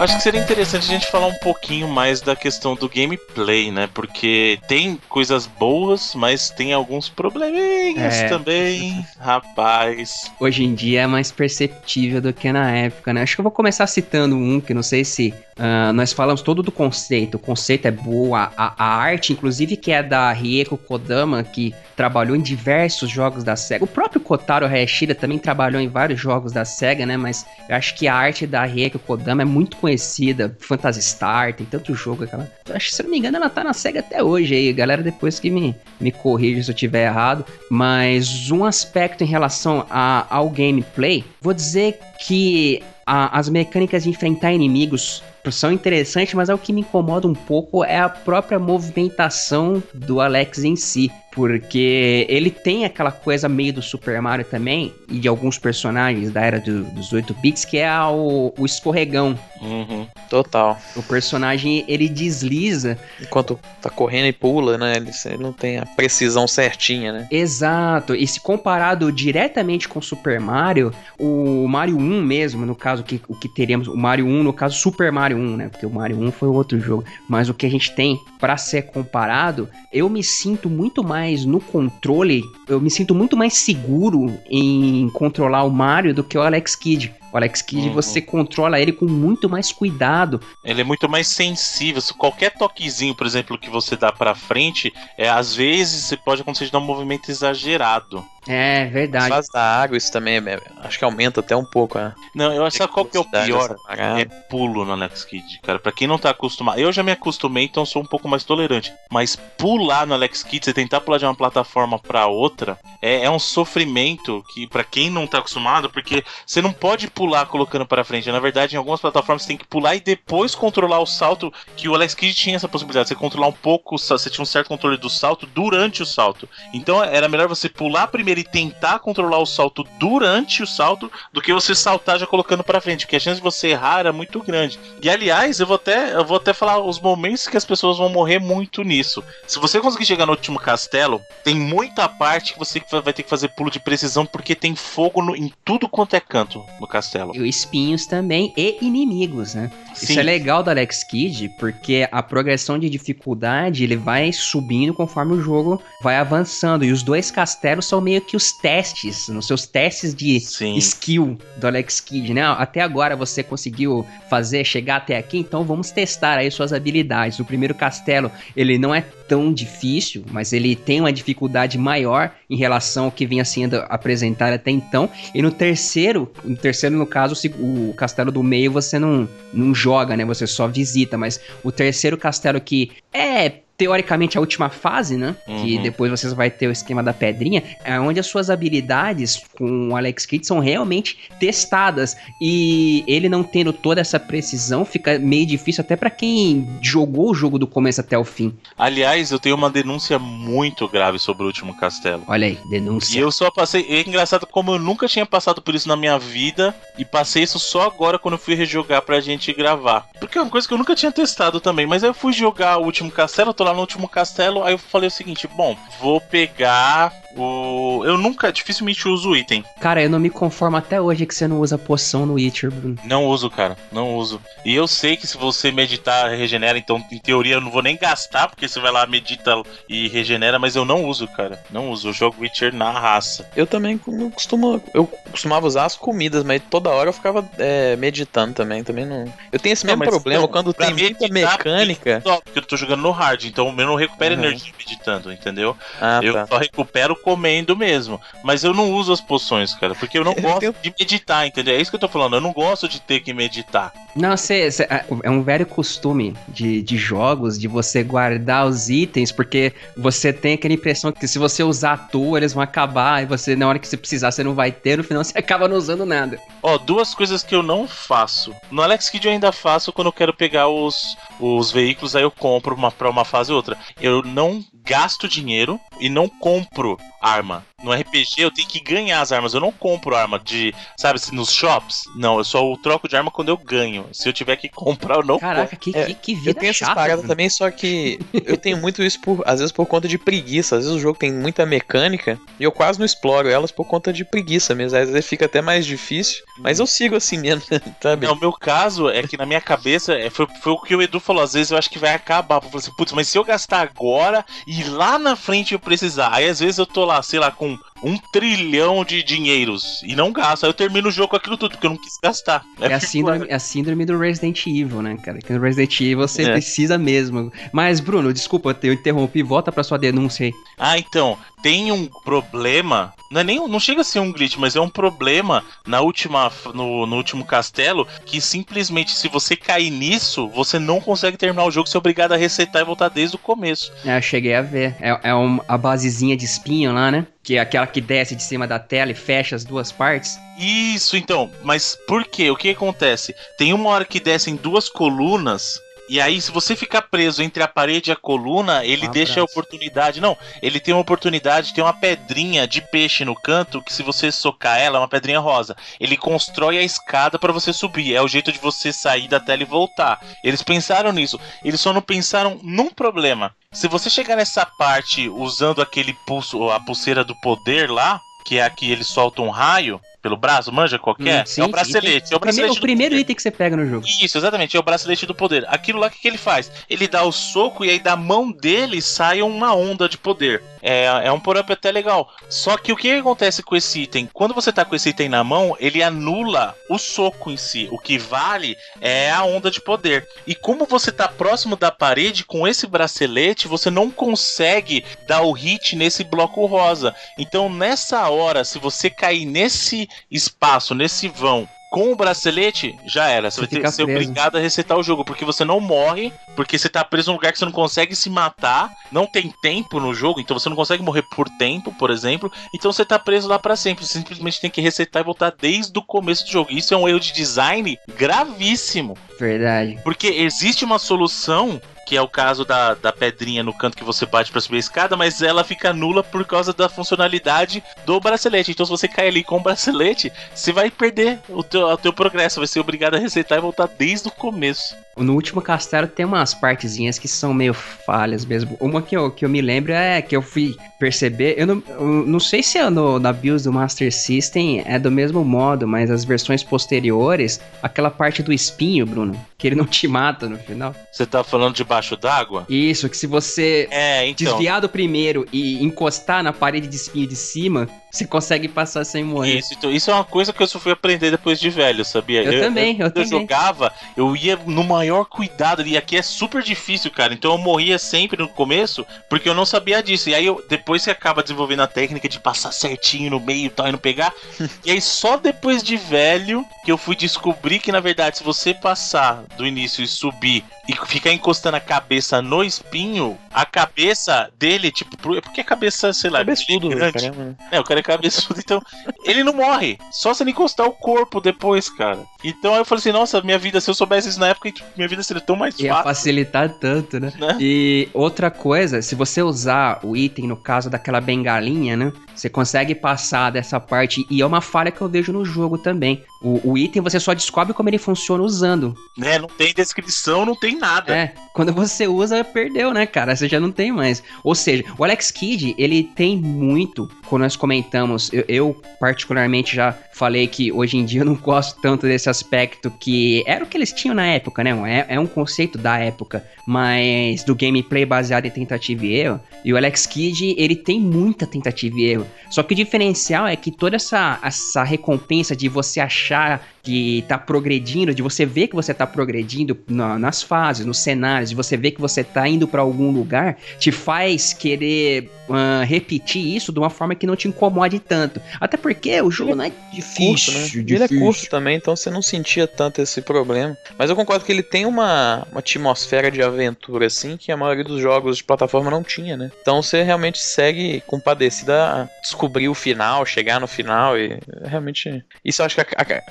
Acho que seria interessante a gente falar um pouquinho mais da questão do gameplay, né? Porque tem coisas boas, mas tem alguns probleminhas É. também. Rapaz. Hoje em dia é mais perceptível do que na época, né? Acho que eu vou começar citando um que não sei se ah, nós falamos todo do conceito. O conceito é boa, a, a arte, inclusive, que é da Rieko Kodama, que trabalhou em diversos jogos da SEGA. O próprio Kotaro Hayashida também trabalhou em vários jogos da SEGA, né? Mas eu acho que a arte da Rieko Kodama é muito conhecida. Phantasy Star, tem tanto jogo que ela. eu Acho se eu não me engano, ela tá na SEGA até hoje aí. Galera, depois que me, me corrija se eu tiver errado. Mas um aspecto em relação a- ao gameplay, vou dizer que a- as mecânicas de enfrentar inimigos são interessantes, mas é o que me incomoda um pouco é a própria movimentação do Alex em si. Porque ele tem aquela coisa meio do Super Mario também, e de alguns personagens da era do- dos 8 bits, que é a- o, o escorregão. Uhum. Total. O personagem ele desliza Enquanto tá correndo e pula, né? Ele, ele não tem a precisão certinha, né? Exato, e se comparado diretamente com Super Mario, o Mario 1 mesmo, no caso, que, o que teríamos, o Mario 1, no caso Super Mario 1, né? Porque o Mario 1 foi outro jogo, mas o que a gente tem pra ser comparado, eu me sinto muito mais no controle, eu me sinto muito mais seguro em controlar o Mario do que o Alex Kidd. O Alex Kidd, Uhum. você controla ele com muito mais cuidado. Ele é muito mais sensível. Se qualquer toquezinho, por exemplo, que você dá pra frente, é, às vezes você pode acontecer de dar um movimento exagerado. É verdade. fases da água, isso também é- acho que aumenta até um pouco a Não, eu acho que qual que é o pior? É pulo no Alex Kidd, cara. Pra quem não tá acostumado. Eu já me acostumei, então sou um pouco mais tolerante. Mas pular no Alex Kidd, você tentar pular de uma plataforma pra outra, é, é um sofrimento que, pra quem não tá acostumado, porque você não pode pular colocando pra frente. Na verdade, em algumas plataformas você tem que pular e depois controlar o salto. Que o Alex Kidd tinha essa possibilidade. Você controlar um pouco, você tinha um certo controle do salto durante o salto. Então era melhor você pular primeiro e tentar controlar o salto durante o salto do que você saltar já colocando pra frente, porque a chance de você errar era muito grande. E aliás, eu vou até eu vou até falar os momentos que as pessoas vão morrer muito nisso. Se você conseguir chegar no último castelo, tem muita parte que você vai ter que fazer pulo de precisão porque tem fogo no- em tudo quanto é canto no castelo. E espinhos também e inimigos, né? Isso é legal do Alex Kidd, porque a progressão de dificuldade ele vai subindo conforme o jogo vai avançando. E os dois castelos são meio que os testes, nos seus testes de Sim. skill do Alex Kidd, né? Até agora você conseguiu fazer, chegar até aqui, então vamos testar aí suas habilidades. O primeiro castelo, ele não é tão difícil, mas ele tem uma dificuldade maior em relação ao que vinha sendo apresentado até então. E no terceiro, no terceiro, no caso, o castelo do meio você não, não joga, né? Você só visita, mas o terceiro castelo que é teoricamente a última fase, né? Que Uhum. depois vocês vai ter o esquema da pedrinha, é onde as suas habilidades com o Alex Kidd são realmente testadas e ele não tendo toda essa precisão fica meio difícil até pra quem jogou o jogo do começo até o fim. Aliás, eu tenho uma denúncia muito grave sobre o último castelo. Olha aí, E denúncia. eu só passei. É engraçado como eu nunca tinha passado por isso na minha vida. E passei isso só agora quando eu fui rejogar pra gente gravar. Porque é uma coisa que eu nunca tinha testado também. Mas aí eu fui jogar o último castelo, eu tô lá no último castelo. Aí eu falei o seguinte: bom, vou pegar O... Eu nunca, dificilmente uso o item. Cara, eu não me conformo até hoje que você não usa poção no Witcher, Bruno. Não uso, cara. Não uso. E eu sei que se você meditar, regenera. Então, em teoria, eu não vou nem gastar, porque você vai lá, medita e regenera. Mas eu não uso, cara. Não uso. Eu jogo Witcher na raça. Eu também não costumo. Eu costumava usar as comidas, mas toda hora eu ficava é, meditando também. Também não. Eu tenho esse Não, mesmo mas, problema não, quando tem muita meditar, mecânica. Só porque eu tô jogando no hard, então eu não recupero Uhum. energia meditando, entendeu? Ah, eu tá. só recupero comendo mesmo. Mas eu não uso as poções, cara, porque eu não [laughs] gosto de meditar, entendeu? É isso que eu tô falando. Eu não gosto de ter que meditar. Não, você, você- é- é um velho costume de, de jogos de você guardar os itens, porque você tem aquela impressão que se você usar à toa, eles vão acabar, e você, na hora que você precisar, você não vai ter, no final [laughs] você acaba não usando nada. Ó, duas coisas que eu não faço. No Alex Kidd eu ainda faço quando eu quero pegar os, os veículos, aí eu compro uma, pra uma fase ou outra. Eu não gasto dinheiro e não compro arma. No RPG eu tenho que ganhar as armas. Eu não compro arma de, sabe, assim, nos shops. Não, eu só troco de arma quando eu ganho. Se eu tiver que [laughs] comprar, eu não Caraca, que, É, que, que vida Eu tenho essas chata. paradas Bruno. também, só que eu tenho muito isso por, às vezes por conta de preguiça. Às vezes o jogo tem muita mecânica e eu quase não exploro elas por conta de preguiça mesmo. Às vezes fica até mais difícil, mas eu sigo assim mesmo, [laughs] sabe? Não, o meu caso é que na minha cabeça é, foi, foi o que o Edu falou. Às vezes eu acho que vai acabar. Eu falei assim, putz, mas se eu gastar agora e lá na frente eu precisar. Aí às vezes eu tô lá, sei lá, com um trilhão de dinheiros e não gasto. Aí eu termino o jogo com aquilo tudo, porque eu não quis gastar. É a, fico- síndrome, é a síndrome do Resident Evil, né, cara? Que no Resident Evil você É. precisa mesmo. Mas, Bruno, desculpa, eu interrompi. Volta pra sua denúncia aí. Ah, então, tem um problema. Não, é nem, não chega a ser um glitch, mas é um problema na última, no, no último castelo que simplesmente se você cair nisso, você não consegue terminar o jogo, você é obrigado a resetar e voltar desde o começo. É, eu cheguei a ver. É, é um- a basezinha de espinho lá, né? Que é aquela que desce de cima da tela e fecha as duas partes. Isso, então. Mas por quê? O que acontece? Tem uma hora que descem duas colunas. E aí, se você ficar preso entre a parede e a coluna, ele Um deixa a oportunidade. Não, ele tem uma oportunidade, tem uma pedrinha de peixe no canto que, se você socar ela, é uma pedrinha rosa. Ele constrói a escada pra você subir. É o jeito de você sair da tela e voltar. Eles pensaram nisso. Eles só não pensaram num problema. Se você chegar nessa parte usando aquele pulso, a pulseira do poder lá, que é a que ele solta um raio pelo braço, manja qualquer? Hum, sim, é o bracelete. É o primeiro, bracelete o do primeiro item que você pega no jogo. Isso, exatamente, é o bracelete do poder. Aquilo lá, o que, que ele faz? Ele dá o soco e aí da mão dele sai uma onda de poder. É, é um power-up até legal. Só que o que acontece com esse item? Quando você tá com esse item na mão, ele anula o soco em si. O que vale é a onda de poder. E como você tá próximo da parede, com esse bracelete, você não consegue dar o hit nesse bloco rosa. Então, nessa hora, se você cair nesse espaço, nesse vão, com o bracelete, já era. Você, Você vai ter que ser preso. obrigado a resetar o jogo, porque você não morre, porque você tá preso num lugar que você não consegue se matar, não tem tempo no jogo, então você não consegue morrer por tempo, por exemplo, então você tá preso lá pra sempre. Você simplesmente tem que resetar e voltar desde o começo do jogo. Isso é um erro de design gravíssimo. Verdade. Porque existe uma solução, que é o caso da, da pedrinha no canto que você bate pra subir a escada, mas ela fica nula por causa da funcionalidade do bracelete. Então, se você cair ali com o bracelete, você vai perder o teu, o teu progresso, vai ser obrigado a resetar e voltar desde o começo. No último castelo tem umas partezinhas que são meio falhas mesmo. Uma que eu, que eu me lembro é que eu fui perceber. Eu não, eu não sei se é no, na BIOS do Master System é do mesmo modo, mas as versões posteriores, aquela parte do espinho, Bruno, que ele não te mata no final. Você tá falando debaixo d'água? Isso, que se você É, então. desviar do primeiro e encostar na parede de espinho de cima, você consegue passar sem morrer. Isso, então, isso é uma coisa que eu só fui aprender depois de velho, sabia? Eu também, eu quando eu também. jogava, eu ia no maior cuidado e aqui é super difícil, cara. Então eu morria sempre no começo porque eu não sabia disso. E aí eu, depois você acaba desenvolvendo a técnica de passar certinho no meio e tal e não pegar. [laughs] e aí só depois de velho que eu fui descobrir que na verdade se você passar do início e subir e ficar encostando a cabeça no espinho, a cabeça dele, tipo, é porque a cabeça, sei lá, Cabeçudo, grande. caramba. né? É, o cara é cabeçudo, então ele não morre. Só se ele encostar o corpo depois, cara. Então aí eu falei assim, nossa, minha vida, se eu soubesse isso na época, tipo, minha vida seria tão mais Ia fácil. facilitar tanto, né? Né? E outra coisa, se você usar o item, no caso daquela bengalinha, né? Você consegue passar dessa parte, e é uma falha que eu vejo no jogo também. O, o item você só descobre como ele funciona usando. Né, não tem descrição, não tem nada. É, quando você usa, perdeu, né, cara? Você já não tem mais. Ou seja, o Alex Kidd, ele tem muito, quando nós comentamos, eu, eu particularmente já falei que hoje em dia eu não gosto tanto desse aspecto que era o que eles tinham na época, né? É, é um conceito da época, mas do gameplay baseado em tentativa e erro. E o Alex Kidd, ele tem muita tentativa e erro. Só que o diferencial é que toda essa, essa recompensa de você achar que tá progredindo, de você ver que você tá progredindo na- nas fases, nos cenários, de você ver que você tá indo pra algum lugar, te faz querer ah, repetir isso de uma forma que não te incomode tanto. Até porque o jogo não é curto, difícil, né? difícil. Ele é curto também, então você não sentia tanto esse problema. Mas eu concordo que ele tem uma, uma atmosfera de aventura, assim, que a maioria dos jogos de plataforma não tinha, né? Então você realmente segue compadecida a descobrir o final, chegar no final e realmente. Isso eu acho que ac-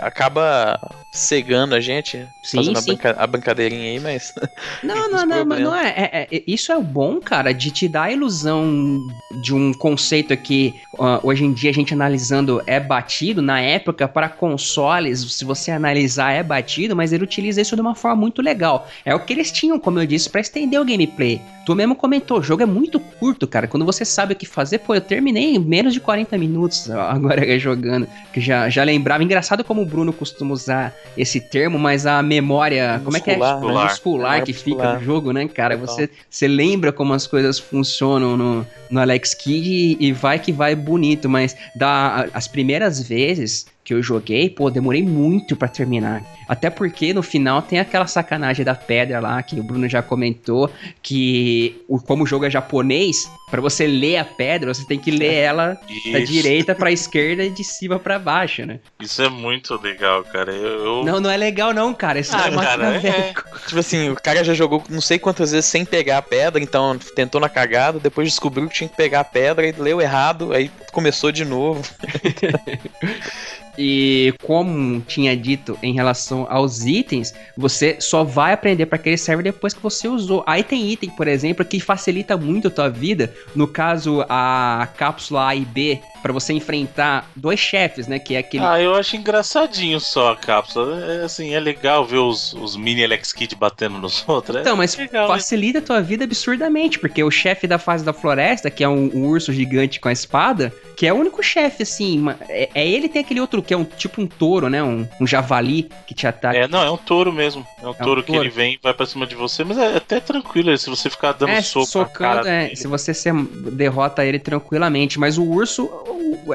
cegando a gente, Sim, fazendo a, sim. brinca- a brincadeirinha aí, mas. [laughs] Não, [laughs] não, não, mas não é, é- é- Isso é bom, cara, de te dar a ilusão de um conceito que ah, hoje em dia a gente analisando é batido. Na época, para consoles, se você analisar, é batido, mas ele utiliza isso de uma forma muito legal. É o que eles tinham, como eu disse, pra estender o gameplay. Tu mesmo comentou, o jogo é muito curto, cara. Quando você sabe o que fazer, pô, eu terminei em menos de 40 minutos agora [laughs] jogando. Que já, já lembrava. Engraçado como o Bruno costuma usar esse termo, mas a memória. Como é que é? Muscular, né? muscular Memória que fica muscular. no jogo, né, cara? Total. Você, você lembra como as coisas funcionam no, no Alex Kidd e, e vai que vai bonito, mas da, as primeiras vezes que eu joguei, pô, demorei muito pra terminar. Até porque no final tem aquela sacanagem da pedra lá que o Bruno já comentou, que o, como o jogo é japonês, pra você ler a pedra, você tem que ler ela da direita pra [laughs] esquerda e de cima pra baixo, né? isso é muito legal, cara. Eu, eu- Não, não é legal não, cara. Isso Ah, é cara, é. Tipo assim, o cara já jogou não sei quantas vezes sem pegar a pedra, então tentou na cagada, depois descobriu que tinha que pegar a pedra e leu errado, aí começou de novo. [laughs] E como tinha dito em relação aos itens, você só vai aprender para aquele server depois que você usou. Aí tem item, por exemplo, que facilita muito a tua vida. No caso, a cápsula A e B, para você enfrentar dois chefes, né? Que é aquele. Ah, eu acho engraçadinho só a cápsula. É, assim, é legal ver os, os mini Alex Kidd batendo nos [laughs] outros. é Então, mas legal, né? facilita a tua vida absurdamente, porque o chefe da fase da floresta, que é um, um urso gigante com a espada, que é o único chefe, assim, é, é ele tem aquele outro que é um tipo um touro, né? Um, um javali que te ataca. É, não, é um touro mesmo. É um um touro que touro. ele vem e vai pra cima de você, mas é até tranquilo se você ficar dando É, soco socando, cara é, dele. se você se derrota ele tranquilamente, mas o urso,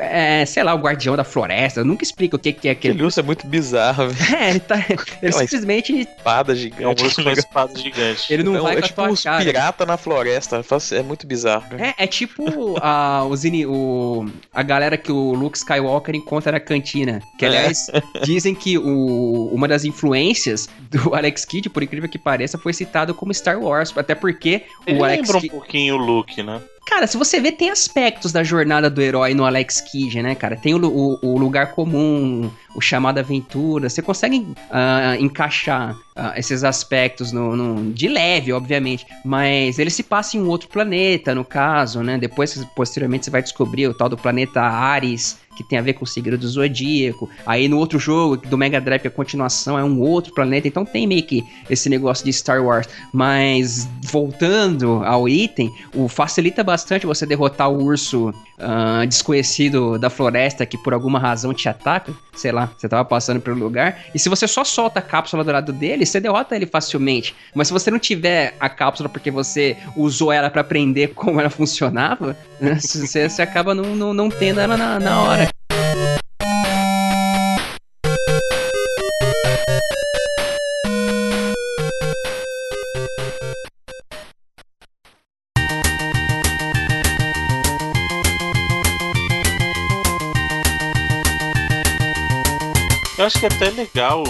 é, sei lá, o guardião da floresta, nunca explica o que, que é aquele. Aquele urso é muito bizarro, velho. [laughs] É, ele tá. Ele [laughs] Aquela simplesmente. Espada É um gigante. urso com [laughs] espada gigante. Ele não é, um- vai é com a tipo tua uns cara. pirata na floresta. É muito bizarro. cara. É, é tipo a, os o, a galera que o Luke Skywalker encontra na cantina. Que, É. aliás, [laughs] dizem que o, uma das influências do [laughs] Alex Kidd, por incrível que pareça, foi citado como Star Wars. Até porque Ele o Alex lembra um pouquinho o Luke, né? Cara, se você ver, tem aspectos da jornada do herói no Alex Kidd, né, cara? Tem o, o- o lugar comum, o chamado aventura. Você consegue ah, encaixar ah, esses aspectos no, no- de leve, obviamente. Mas ele se passa em um outro planeta, no caso, né? Depois, posteriormente, você vai descobrir o tal do planeta Ares. Que tem a ver com o signo do Zodíaco. Aí no outro jogo, do Mega Drive, a continuação, é um outro planeta. Então tem meio que esse negócio de Star Wars. Mas voltando ao item, o facilita bastante você derrotar o urso ah, desconhecido da floresta que por alguma razão te ataca. Sei lá, você tava passando pelo lugar. E se você só solta a cápsula do lado dele, você derrota ele facilmente. Mas se você não tiver a cápsula porque você usou ela pra aprender como ela funcionava, né, [laughs] você, você acaba não, não, não tendo ela na, na hora. Acho que é até legal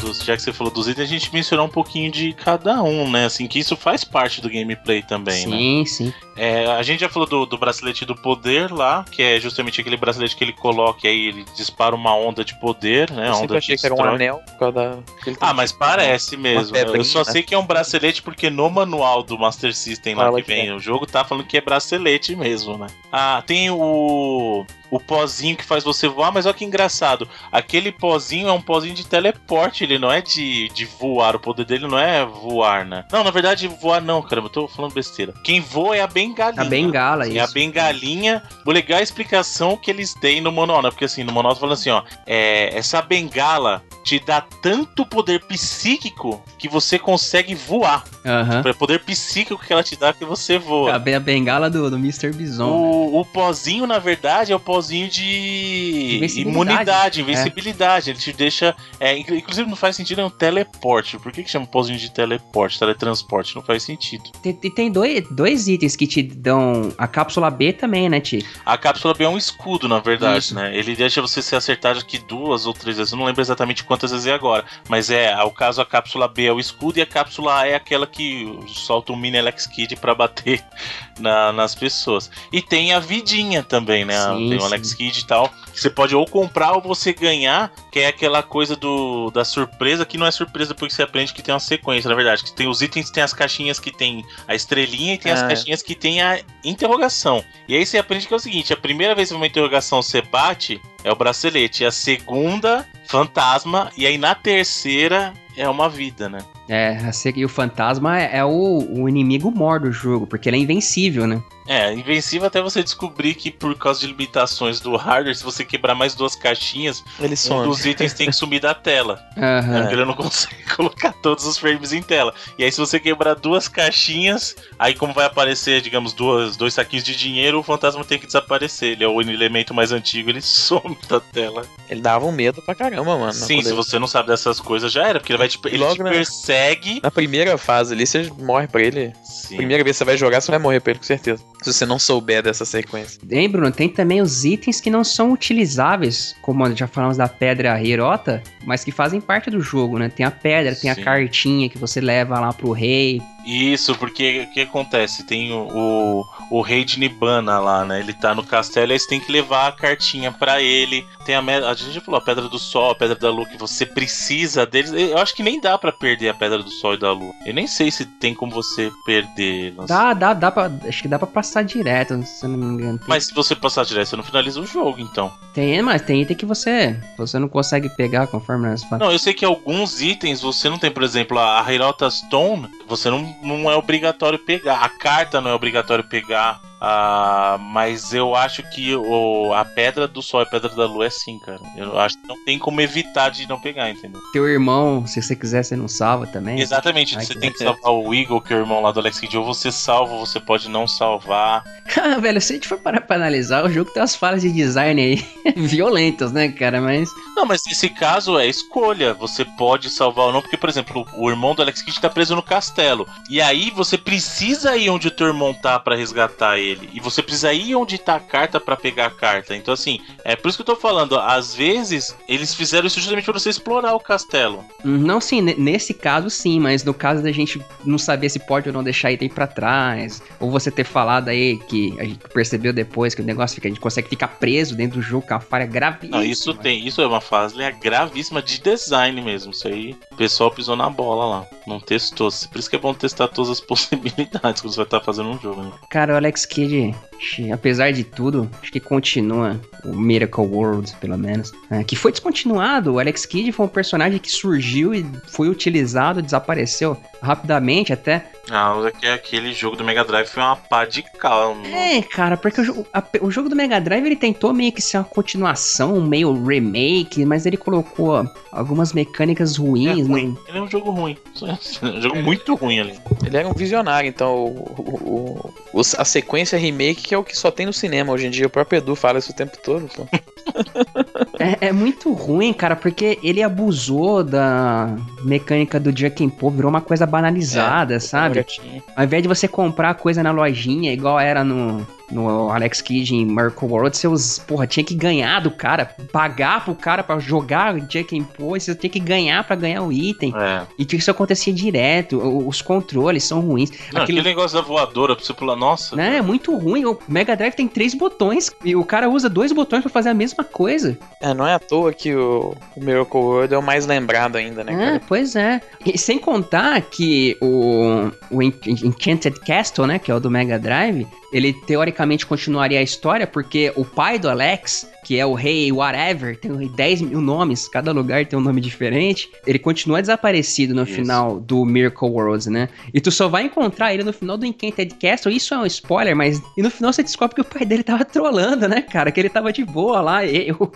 dos, já que você falou dos itens, a gente mencionou um pouquinho de cada um, né? Assim, que isso faz parte do gameplay também, né? sim, sim. É, a gente já falou do, do bracelete do poder lá, que é justamente aquele bracelete que ele coloca e aí ele dispara uma onda de poder, né? Eu onda achei que era um anel por causa da. que Ah, mas parece mesmo. Eu pedrinha, só né? sei que é um bracelete porque no manual do Master System lá Fala que que vem é. o jogo tá falando que é bracelete mesmo, né? Ah, tem o o pozinho que faz você voar, mas olha que engraçado. Aquele pozinho é um pozinho de teleporte, ele não é de, de voar. O poder dele não é voar, né? Não, na verdade, voar não, caramba, eu tô falando besteira. Quem voa é a bengalinha. A bengala, Sim, isso. a bengalinha. O legal é a explicação que eles têm no manual, né? Porque assim, no manual falando assim, ó. É, essa bengala te dá tanto poder psíquico que você consegue voar. Aham. É poder psíquico que ela te dá que você voa. A, be- a bengala do, do Mr. Bison. O, o pozinho, na verdade, é o pozinho de Invencibilidade. imunidade, invencibilidade. Ele te deixa. é, inclu- inclusive, não faz sentido, é um teleporte. Por que, que chama pozinho de teleporte, teletransporte? Não faz sentido. Tem, e tem dois, dois itens que te dão. A cápsula B também, né, Ti? A cápsula B é um escudo, na verdade, Isso. né? Ele deixa você ser acertado aqui duas ou três vezes. Eu não lembro exatamente quantas vezes é agora. Mas é, ao caso, a cápsula B é o escudo e a cápsula A é aquela que solta um mini Alex Kid pra bater [laughs] na- nas pessoas. E tem a vidinha também, né? Sim, tem o. Alex Kid e tal. Que você pode ou comprar ou você ganhar, que é aquela coisa do da surpresa, que não é surpresa porque você aprende que tem uma sequência, na verdade. Que tem os itens, tem as caixinhas que tem a estrelinha e tem as é. caixinhas que tem a interrogação. E aí você aprende que é o seguinte: a primeira vez que uma interrogação você bate, é o bracelete. E a segunda, fantasma. E aí na terceira é uma vida, né? É, e o fantasma é, é o, o inimigo mor do jogo, porque ele é invencível, né? É, invencível até você descobrir que por causa de limitações do hardware, se você quebrar mais duas caixinhas, Ele um some. dos itens tem que sumir da tela. É, Aham. porque ele não consegue [laughs] colocar todos os frames em tela. E aí, se você quebrar duas caixinhas, aí como vai aparecer, digamos, duas, dois saquinhos de dinheiro, o fantasma tem que desaparecer. Ele é o elemento mais antigo, ele [laughs] some da tela. Ele dava um medo pra caramba, mano. Sim, se ele- você não sabe dessas coisas, já era, porque ele vai te, ele Logo, te né? persegue. Na primeira fase ali, você morre pra ele. Sim. Primeira vez que você vai jogar, você vai morrer pra ele, com certeza. Se você não souber dessa sequência. Hein, Bruno? Tem também os itens que não são utilizáveis, como já falamos da pedra Hirota, mas que fazem parte do jogo, né? Tem a pedra, tem a Sim. cartinha que você leva lá pro rei. Isso, porque o que acontece? Tem o, o, o rei de Nibana lá, né? Ele tá no castelo e aí você tem que levar a cartinha pra ele. Tem a, a gente já falou, a pedra do sol, a pedra da lua, que você precisa deles. Eu acho que nem dá pra perder a pedra do sol e da lua. Eu nem sei se tem como você perder. Dá, dá, dá pra. Acho que dá pra passar direto, se eu não me engano. Mas se você passar direto, você não finaliza o jogo, então. tem, mas tem item que você. Você não consegue pegar conforme as. Não, eu sei que alguns itens você não tem, por exemplo, a a Hirota Stone, você não, não é obrigatório pegar. A carta não é obrigatório pegar. 家 Ah, mas eu acho que o, a pedra do sol e a pedra da lua é sim, cara. Eu acho que não tem como evitar de não pegar, entendeu? Teu irmão, se você quiser, você não salva também. Exatamente, Ai, você que tem que salvar o Eagle, que é o irmão lá do Alex Kidd, ou você salva, ou você pode não salvar. [laughs] Ah, velho, se a gente for parar pra analisar, o jogo tem umas falhas de design aí [laughs] violentas, né, cara? Mas. Não, mas nesse caso é escolha. Você pode salvar ou não, porque, por exemplo, o irmão do Alex Kidd tá preso no castelo. E aí você precisa ir onde o teu irmão tá pra resgatar ele. E você precisa ir onde tá a carta pra pegar a carta. Então, assim, é por isso que eu tô falando. Às vezes, eles fizeram isso justamente pra você explorar o castelo. Não, sim, ne- nesse caso sim, mas no caso da gente não saber se pode ou não deixar item pra trás, ou você ter falado aí que a gente percebeu depois que o negócio fica, a gente consegue ficar preso dentro do jogo com a falha gravíssima. Não, isso tem, isso é uma falha gravíssima de design mesmo. Isso aí, o pessoal pisou na bola lá. Não testou. Por isso que é bom testar todas as [laughs] possibilidades quando você vai estar fazendo um jogo, né? Cara, o Alex Apesar de tudo, acho que continua o Miracle World, pelo menos. né, que foi descontinuado. O Alex Kidd foi um personagem que surgiu e foi utilizado, desapareceu rapidamente até. Ah, mas é que aquele jogo do Mega Drive foi uma pá de calma. É, cara, porque o, a- o jogo do Mega Drive ele tentou meio que ser uma continuação, um meio remake, mas ele colocou algumas mecânicas É ruins. ruim. no- Ele é um jogo ruim. [laughs] É um jogo muito ruim ali. Ele era um visionário, então o, o- o- a sequência remake que é o que só tem no cinema hoje em dia. O próprio Edu fala isso o tempo todo. Pô. [laughs] É, é muito ruim, cara, porque ele abusou da mecânica do and Pô, virou uma coisa banalizada, sabe? Gatinho. Ao invés de você comprar coisa na lojinha, igual era no, no Alex Kidd em Miracle World, você us- porra, tinha que ganhar do cara, pagar pro cara pra jogar Jack and Poe, você tinha que ganhar pra ganhar o item. É. E isso acontecia direto, os controles são ruins. Não, Aquele- aquele negócio da voadora pra você pular. Nossa. né, é muito ruim. O Mega Drive tem três botões e o cara usa dois botões pra fazer a mesma coisa. É, não é à toa que o, o Miracle World é o mais lembrado ainda, né, É, cara? pois é. E sem contar que o, o En- Enchanted Castle, né, que é o do Mega Drive, ele teoricamente continuaria a história porque o pai do Alex, que é o rei whatever, tem 10 mil nomes, cada lugar tem um nome diferente, ele continua desaparecido no Isso. final do Miracle Worlds, né? E tu só vai encontrar ele no final do Enchanted Castle, isso é um spoiler, mas e no final você descobre que o pai dele tava trolando, né, cara? Que ele tava de boa lá, e, o,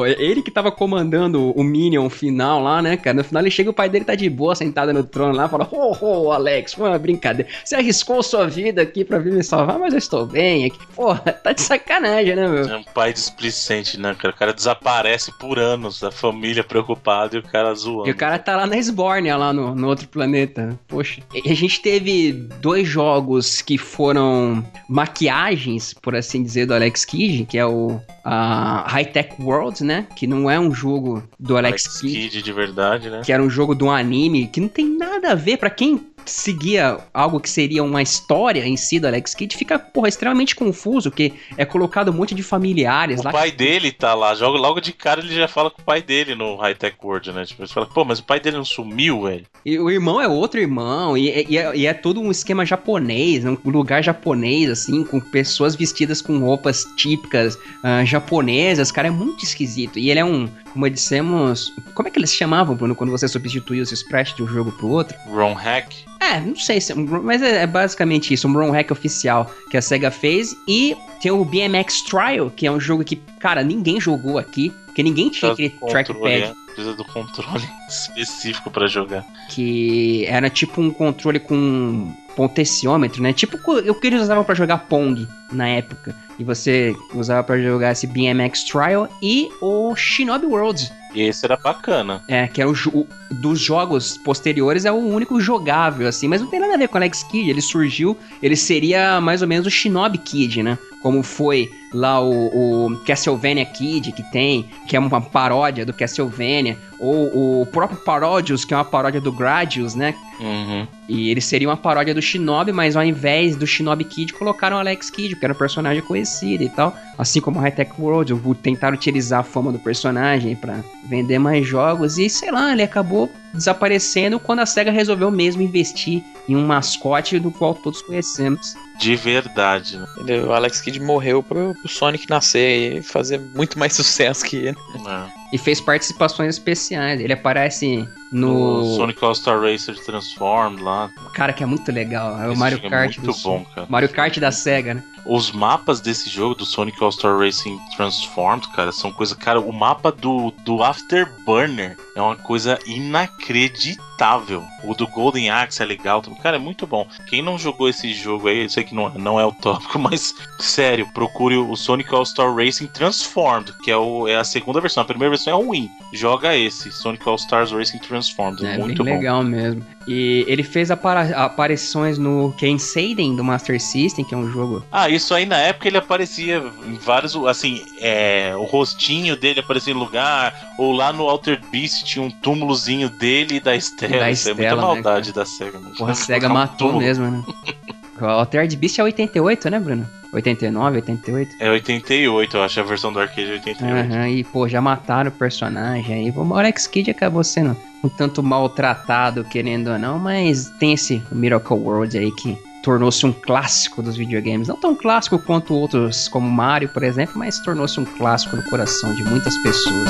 o- ele que tava comandando o Minion final lá, né, cara? No final ele chega o pai dele tá de boa, sentado no trono lá, fala: Ô, ô, Alex, foi uma brincadeira. Você arriscou sua vida aqui pra vir me salvar, mas eu estou bem aqui. Porra, tá de sacanagem, né, meu? É um pai displicente, né, cara? O cara desaparece por anos, a família preocupada e o cara zoando. E o cara tá lá na Sbornia, lá no, no outro planeta. Poxa. E a gente teve dois jogos que foram maquiagens, por assim dizer, do Alex Kidd, que é o a High Tech World, né? Que não é um jogo do Alex, Alex Kidd, Kidd de verdade, né? que era um jogo de um anime, que não tem nada a ver pra quem seguia algo que seria uma história em si do Alex Kidd, fica, porra, extremamente confuso, que é colocado um monte de familiares O lá. pai dele tá lá, joga logo de cara ele já fala com o pai dele no High Tech World, né? Tipo, ele fala, pô, mas o pai dele não sumiu, velho. E o irmão é outro irmão, e, e é, e é todo um esquema japonês, né? um lugar japonês, assim, com pessoas vestidas com roupas típicas ah, japonesas, cara, é muito esquisito. E ele é um, como dissemos, como é que eles se chamavam, Bruno, quando você substituía os sprites de um jogo pro outro? Ron Hack. É, não sei, se, mas é, é basicamente isso, um ROM hack oficial que a SEGA fez. E tem o BMX Trial, que é um jogo que, cara, ninguém jogou aqui, porque ninguém tinha aquele Controle, trackpad. Precisa do controle [laughs] específico pra jogar. que era tipo um controle com potenciômetro, né? Tipo o que eles usavam pra jogar Pong na época. E você usava pra jogar esse BMX Trial e o Shinobi Worlds. E esse era bacana. É, que é o, o- dos jogos posteriores é o único jogável, assim, mas não tem nada a ver com o Alex Kidd. Ele surgiu, ele seria mais ou menos o Shinobi Kid, né? Como foi lá o, o Castlevania Kid que tem, que é uma paródia do Castlevania, ou o próprio Parodius, que é uma paródia do Gradius, né? Uhum. E ele seria uma paródia do Shinobi, mas ao invés do Shinobi Kid, colocaram o Alex Kidd, que era um personagem conhecido e tal. Assim como High Tech World, o- tentaram utilizar a fama do personagem pra vender mais jogos. E sei lá, ele acabou desaparecendo quando a SEGA resolveu mesmo investir em um mascote do qual todos conhecemos. De verdade, né? O Alex Kidd morreu pro, pro Sonic nascer e fazer muito mais [laughs] sucesso que ele. E fez participações especiais. Ele aparece No no. Sonic All-Star Racer Transformed lá. Cara, que é muito legal. É o Esse Mario é Kart muito do bom, cara. Mario Kart da SEGA, né? Os mapas desse jogo, do Sonic All-Star Racing Transformed, cara, são coisa. Cara, o mapa do, do Afterburner é uma coisa inacreditável. O do Golden Axe é legal também. Cara, é muito bom. Quem não jogou esse jogo aí, eu sei que não, não é o tópico, [laughs] mas sério, procure o Sonic All-Star Racing Transformed, que é, o, é a segunda versão. A primeira versão é ruim. Joga esse, Sonic All-Stars Racing Transformed. É muito bem bom. legal mesmo. E ele fez aparições no Ken Seiden do Master System, que é um jogo. Ah, isso aí na época ele aparecia em vários. Assim, é, o rostinho dele aparecia em lugar, ou lá no Altered Beast tinha um túmulozinho dele e da Estela. Da isso é muita Estela, né, maldade da SEGA. Porra, a [laughs] SEGA um matou túmulo. mesmo, né? [laughs] O Altered Beast é 88, né, Bruno? 89, 88. É 88, eu acho, a versão do arcade é 88. Aham, e pô, já mataram o personagem aí. O Alex Kidd acabou sendo um tanto maltratado, querendo ou não, mas tem esse Miracle World aí que tornou-se um clássico dos videogames. Não tão clássico quanto outros, como Mario, por exemplo, mas tornou-se um clássico no coração de muitas pessoas.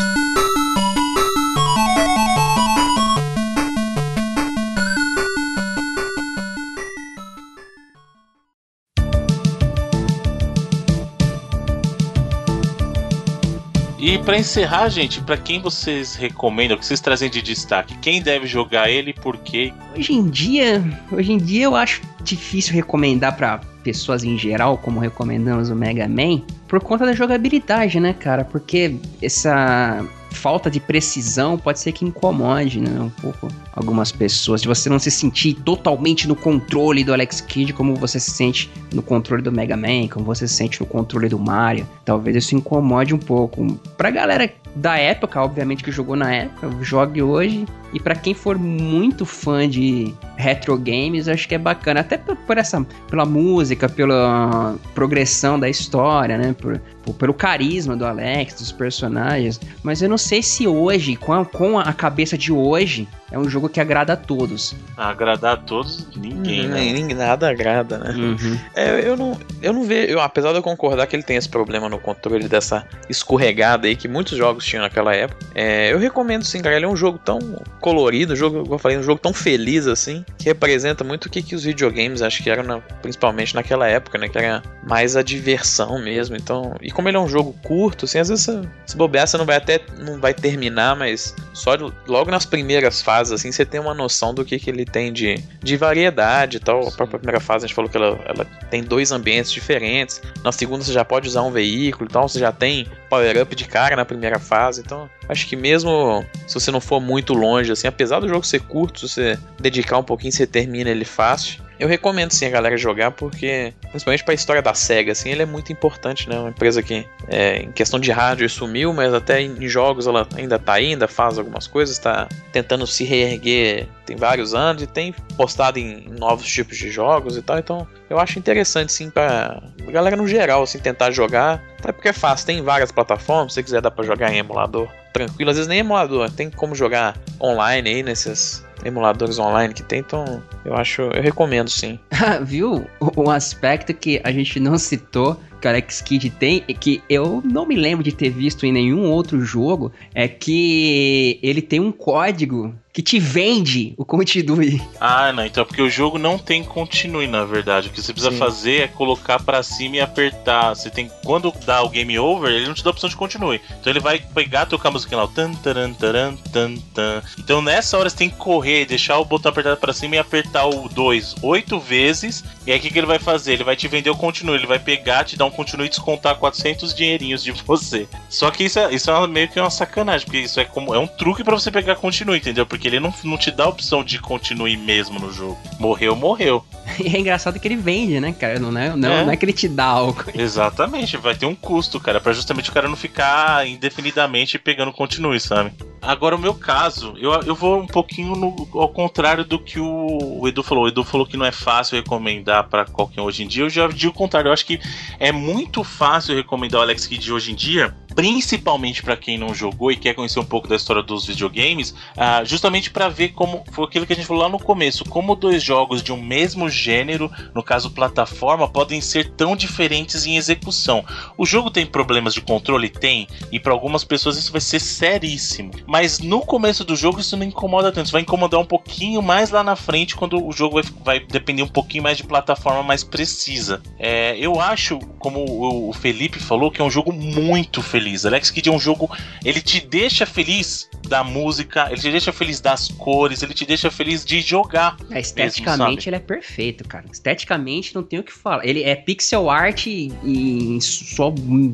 Pra encerrar, gente, pra quem vocês recomendam, o que vocês trazem de destaque? Quem deve jogar ele e por quê? Hoje em dia, hoje em dia eu acho difícil recomendar pra pessoas em geral, como recomendamos o Mega Man, por conta da jogabilidade, né, cara? Porque essa falta de precisão pode ser que incomode, né, um pouco algumas pessoas, de você não se sentir totalmente no controle do Alex Kidd como você se sente no controle do Mega Man, como você se sente no controle do Mario. Talvez isso incomode um pouco. Pra galera da época, obviamente que jogou na época, jogue hoje. E para quem for muito fã de retro games, acho que é bacana, até por, por essa pela música, pela progressão da história, né, por, por, pelo carisma do Alex, dos personagens. Mas eu não sei se hoje, com a, com a cabeça de hoje, é um jogo que agrada a todos. Agradar a todos, ninguém, né? Nem, nada agrada, né? Uhum. É, eu não, eu não vejo, eu, apesar de eu concordar que ele tem esse problema no controle dessa escorregada aí que muitos jogos tinham naquela época, é, eu recomendo sim, cara. Ele é um jogo tão colorido, um jogo, como eu falei, um jogo tão feliz assim, que representa muito o que, que os videogames acho que eram, na- principalmente naquela época, né? Que era mais a diversão mesmo. Então, e como ele é um jogo curto, assim, às vezes você- se bobear, você não vai até não vai terminar, mas só de- logo nas primeiras fases, assim, você tem uma noção do que, que ele tem de, de variedade e tal. A própria primeira fase a gente falou que ela, ela tem dois ambientes diferentes. Na segunda você já pode usar um veículo e tal, você já tem power-up de cara na primeira fase. Então, acho que mesmo se você não for muito longe, assim, apesar do jogo ser curto, se você dedicar um pouquinho, você termina ele fácil. Eu recomendo sim a galera jogar porque, principalmente pra história da SEGA, assim, ele é muito importante, né? Uma empresa que, é, em questão de hardware, sumiu, mas até em jogos ela ainda tá ainda faz algumas coisas, tá tentando se reerguer tem vários anos e tem postado em novos tipos de jogos e tal. Então, eu acho interessante sim pra galera no geral, assim, tentar jogar. Até porque é fácil, tem várias plataformas, se você quiser dá pra jogar em emulador tranquilo, às vezes nem emulador, tem como jogar online aí nesses emuladores online que tem, então eu acho, eu recomendo sim. [laughs] Viu? Um aspecto que a gente não citou, que o Alex Kidd tem, e que eu não me lembro de ter visto em nenhum outro jogo, é que ele tem um código que te vende o continue. Ah, não, então é porque o jogo não tem continue, na verdade. O que você precisa Sim. fazer é colocar pra cima e apertar. Você tem quando dá o game over, ele não te dá a opção de continue. Então ele vai pegar, tocar a música lá, tan taran taran tan tan. Então nessa hora você tem que correr, deixar o botão apertado pra cima e apertar o 2 oito vezes. E aí o que, que ele vai fazer? Ele vai te vender o continue, ele vai pegar, te dar um continue e descontar 400 dinheirinhos de você. Só que isso é, isso é meio que uma sacanagem, porque isso é como é um truque pra você pegar continue, entendeu? Porque ele não, não te dá a opção de continue mesmo no jogo. Morreu, morreu. [laughs] E é engraçado que ele vende, né, cara? Não é, não, É. não é que ele te dá algo. Exatamente, vai ter um custo, cara, pra justamente o cara não ficar indefinidamente pegando continue, sabe? Agora, o meu caso, eu, eu vou um pouquinho no- ao contrário do que o, o Edu falou. O Edu falou que não é fácil recomendar pra qualquer um hoje em dia. Eu já digo o contrário. Eu acho que é muito fácil recomendar o Alex Kidd hoje em dia, principalmente pra quem não jogou e quer conhecer um pouco da história dos videogames, ah, justamente pra ver como foi aquilo que a gente falou lá no começo, como dois jogos de um mesmo gênero, no caso plataforma, podem ser tão diferentes em execução. O jogo tem problemas de controle? Tem, e pra algumas pessoas isso vai ser seríssimo. Mas no começo do jogo isso não incomoda tanto, isso vai incomodar um pouquinho mais lá na frente quando o jogo vai, vai depender um pouquinho mais de plataforma mais precisa. É, eu acho, como o Felipe falou, que é um jogo muito feliz. Alex Kidd é um jogo, ele te deixa feliz da música, ele te deixa feliz das cores, ele te deixa feliz de jogar. É, esteticamente sabe? ele é perfeito, cara. Esteticamente não tem o que falar. Ele é pixel art em sua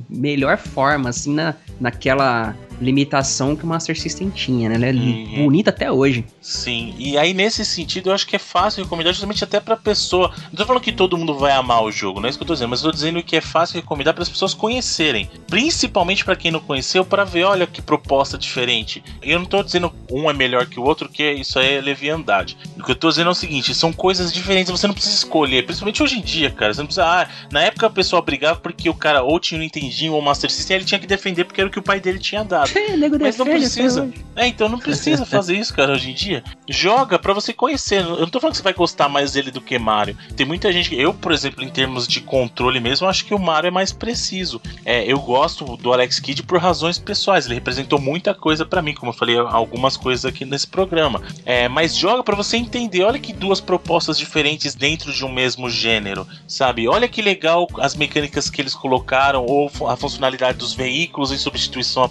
melhor forma, assim, na, naquela limitação que o Master System tinha, né? Ele é Uhum. bonito até hoje. Sim, e aí nesse sentido eu acho que é fácil recomendar justamente até pra pessoa. Não tô falando que todo mundo vai amar o jogo, não é isso que eu tô dizendo, mas eu tô dizendo que é fácil recomendar para as pessoas conhecerem, principalmente pra quem não conheceu, pra ver, olha que proposta diferente. E eu não tô dizendo um é melhor que o outro, que isso aí é leviandade. O que eu tô dizendo é o seguinte, são coisas diferentes, você não precisa escolher, principalmente hoje em dia, cara. Você não precisa, ah, na época a pessoa brigava porque o cara ou tinha o Nintendinho ou o Master System, ele tinha que defender porque era o que o pai dele tinha dado. Nego Mas não precisa. É, então não precisa fazer isso, cara, hoje em dia. Joga pra você conhecer. Eu não tô falando que você vai gostar mais dele do que Mario. Tem muita gente. Eu, por exemplo, em termos de controle mesmo, acho que o Mario é mais preciso. É, eu gosto do Alex Kidd por razões pessoais. Ele representou muita coisa pra mim, como falei algumas coisas aqui nesse programa. É, mas joga para você entender. Olha que duas propostas diferentes dentro de um mesmo gênero, sabe? Olha que legal as mecânicas que eles colocaram, ou a funcionalidade dos veículos em substituição a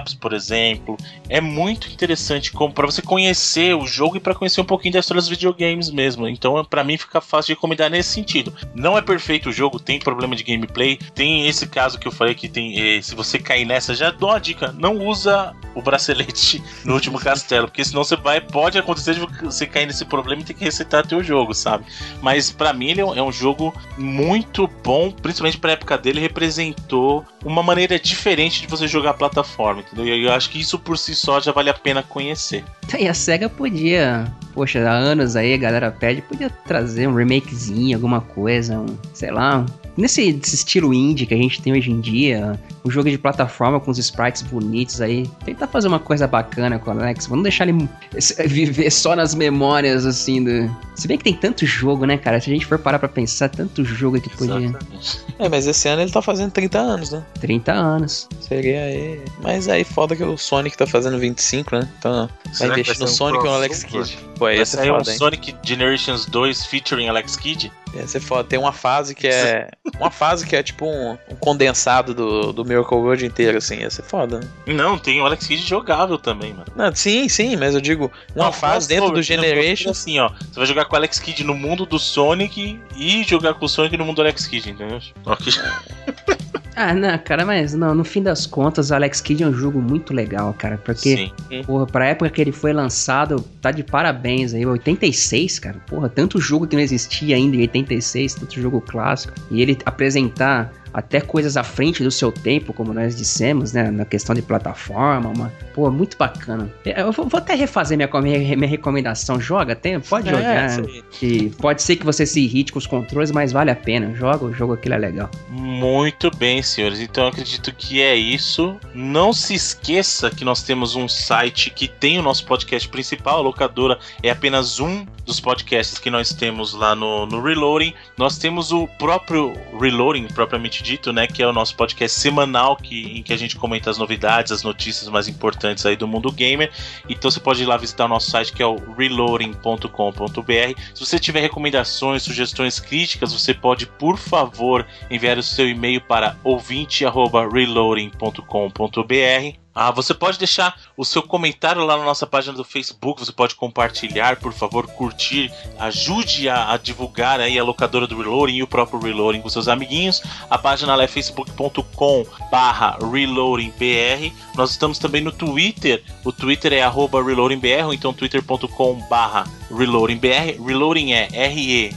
power-ups, por exemplo. É muito interessante para você conhecer o jogo e para conhecer um pouquinho da história dos videogames mesmo. Então, para mim, fica fácil de recomendar nesse sentido. Não é perfeito o jogo, tem problema de gameplay, tem esse caso que eu falei que tem. Eh, se você cair nessa, já dou uma dica: não usa o bracelete [laughs] no último castelo, porque senão você vai. Pode acontecer de você cair nesse problema e ter que resetar teu jogo, sabe? Mas para mim ele é um, é um jogo muito bom, principalmente pra época dele, representou uma maneira diferente de você jogar plataforma, entendeu? E eu acho que isso por si só já vale a pena conhecer. E a SEGA podia, poxa, há anos aí a galera pede, podia trazer um remakezinho, alguma coisa, um, sei lá, nesse, nesse estilo indie que a gente tem hoje em dia, um jogo de plataforma com os sprites bonitos aí, tentar fazer uma coisa bacana com o Alex, vamos deixar ele [laughs] viver só nas memórias, assim, do... Se bem que tem tanto jogo, né, cara? Se a gente for parar pra pensar, tanto jogo que podia... Exatamente. É, mas esse ano ele tá fazendo 30 anos, né? 30 anos. Seria aí... Mas aí foda que o Sonic tá fazendo 25, né? Então vai investir no Sonic ou no Alex Kidd. Pô, aí ia ser foda, um hein? Sonic Generations 2 featuring Alex Kidd? Ia ser foda. Tem uma fase que é... Uma fase que é tipo um, um condensado do, do Miracle World inteiro, assim. Ia ser foda, né? Não, tem o Alex Kidd jogável também, mano. Não, sim, sim, mas eu digo, uma não, fase dentro do Generation. Assim, ó. Você vai jogar com o Alex Kidd no mundo do Sonic e jogar com o Sonic no mundo do Alex Kidd, entendeu? Ok. [laughs] Ah, não, cara, mas não, no fim das contas, o Alex Kidd é um jogo muito legal, cara. Porque, Sim. porra, pra época que ele foi lançado, tá de parabéns aí. 86, cara. Porra, tanto jogo que não existia ainda em 86, tanto jogo clássico. E ele apresentar até coisas à frente do seu tempo, como nós dissemos, né? Na questão de plataforma, uma, pô, muito bacana. Eu vou, vou até refazer minha, minha, minha, recomendação. Joga, tem, pode é, jogar. Que pode ser que você se irrite com os controles, mas vale a pena. Joga, o jogo aquilo é legal. Muito bem, senhores. Então eu acredito que é isso. Não se esqueça que nós temos um site que tem o nosso podcast principal. A locadora é apenas um dos podcasts que nós temos lá no, no Reloading. Nós temos o próprio Reloading, propriamente dito, né? Que é o nosso podcast semanal que, em que a gente comenta as novidades, as notícias mais importantes aí do mundo gamer. Então você pode ir lá visitar o nosso site que é o reloading.com.br. Se você tiver recomendações, sugestões, críticas, você pode, por favor, enviar o seu e-mail para ouvinte@reloading.com.br. Ah, você pode deixar o seu comentário lá na nossa página do Facebook, você pode compartilhar, por favor, curtir, ajude a, a divulgar aí a locadora do Reloading e o próprio Reloading com seus amiguinhos. A página é facebook.com barra reloadingbr. Nós estamos também no Twitter, o Twitter é arroba reloadingbr, ou então twitter.com barra reloadingbr. Reloading é R-E-L-O-A-D-I-N-G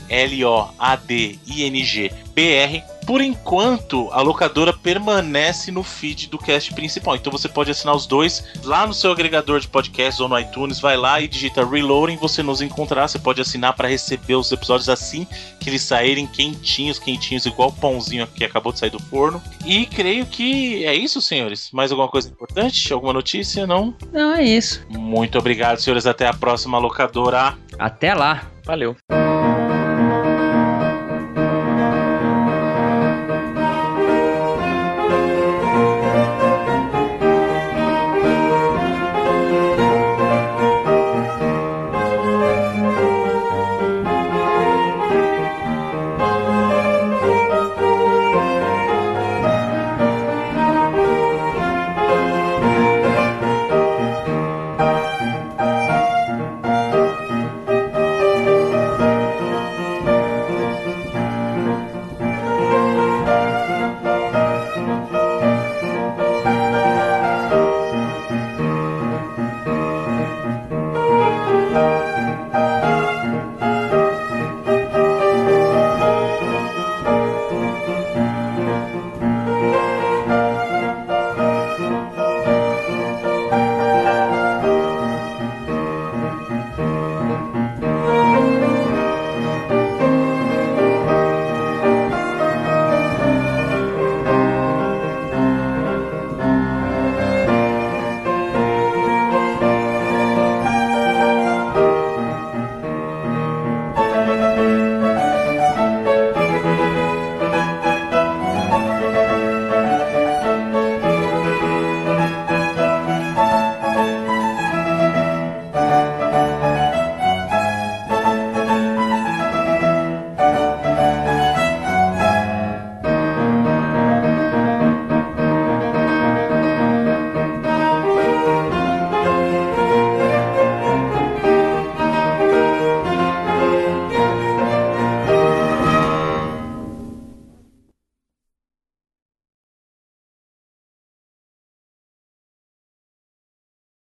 BR por enquanto, a locadora permanece no feed do cast principal. Então você pode assinar os dois lá no seu agregador de podcasts ou no iTunes. Vai lá e digita Reloading, você nos encontrará. Você pode assinar para receber os episódios assim que eles saírem quentinhos, quentinhos, igual o pãozinho que acabou de sair do forno. E creio que é isso, senhores. Mais alguma coisa importante? Alguma notícia? Não? Não, é isso. Muito obrigado, senhores. Até a próxima locadora. Até lá. Valeu.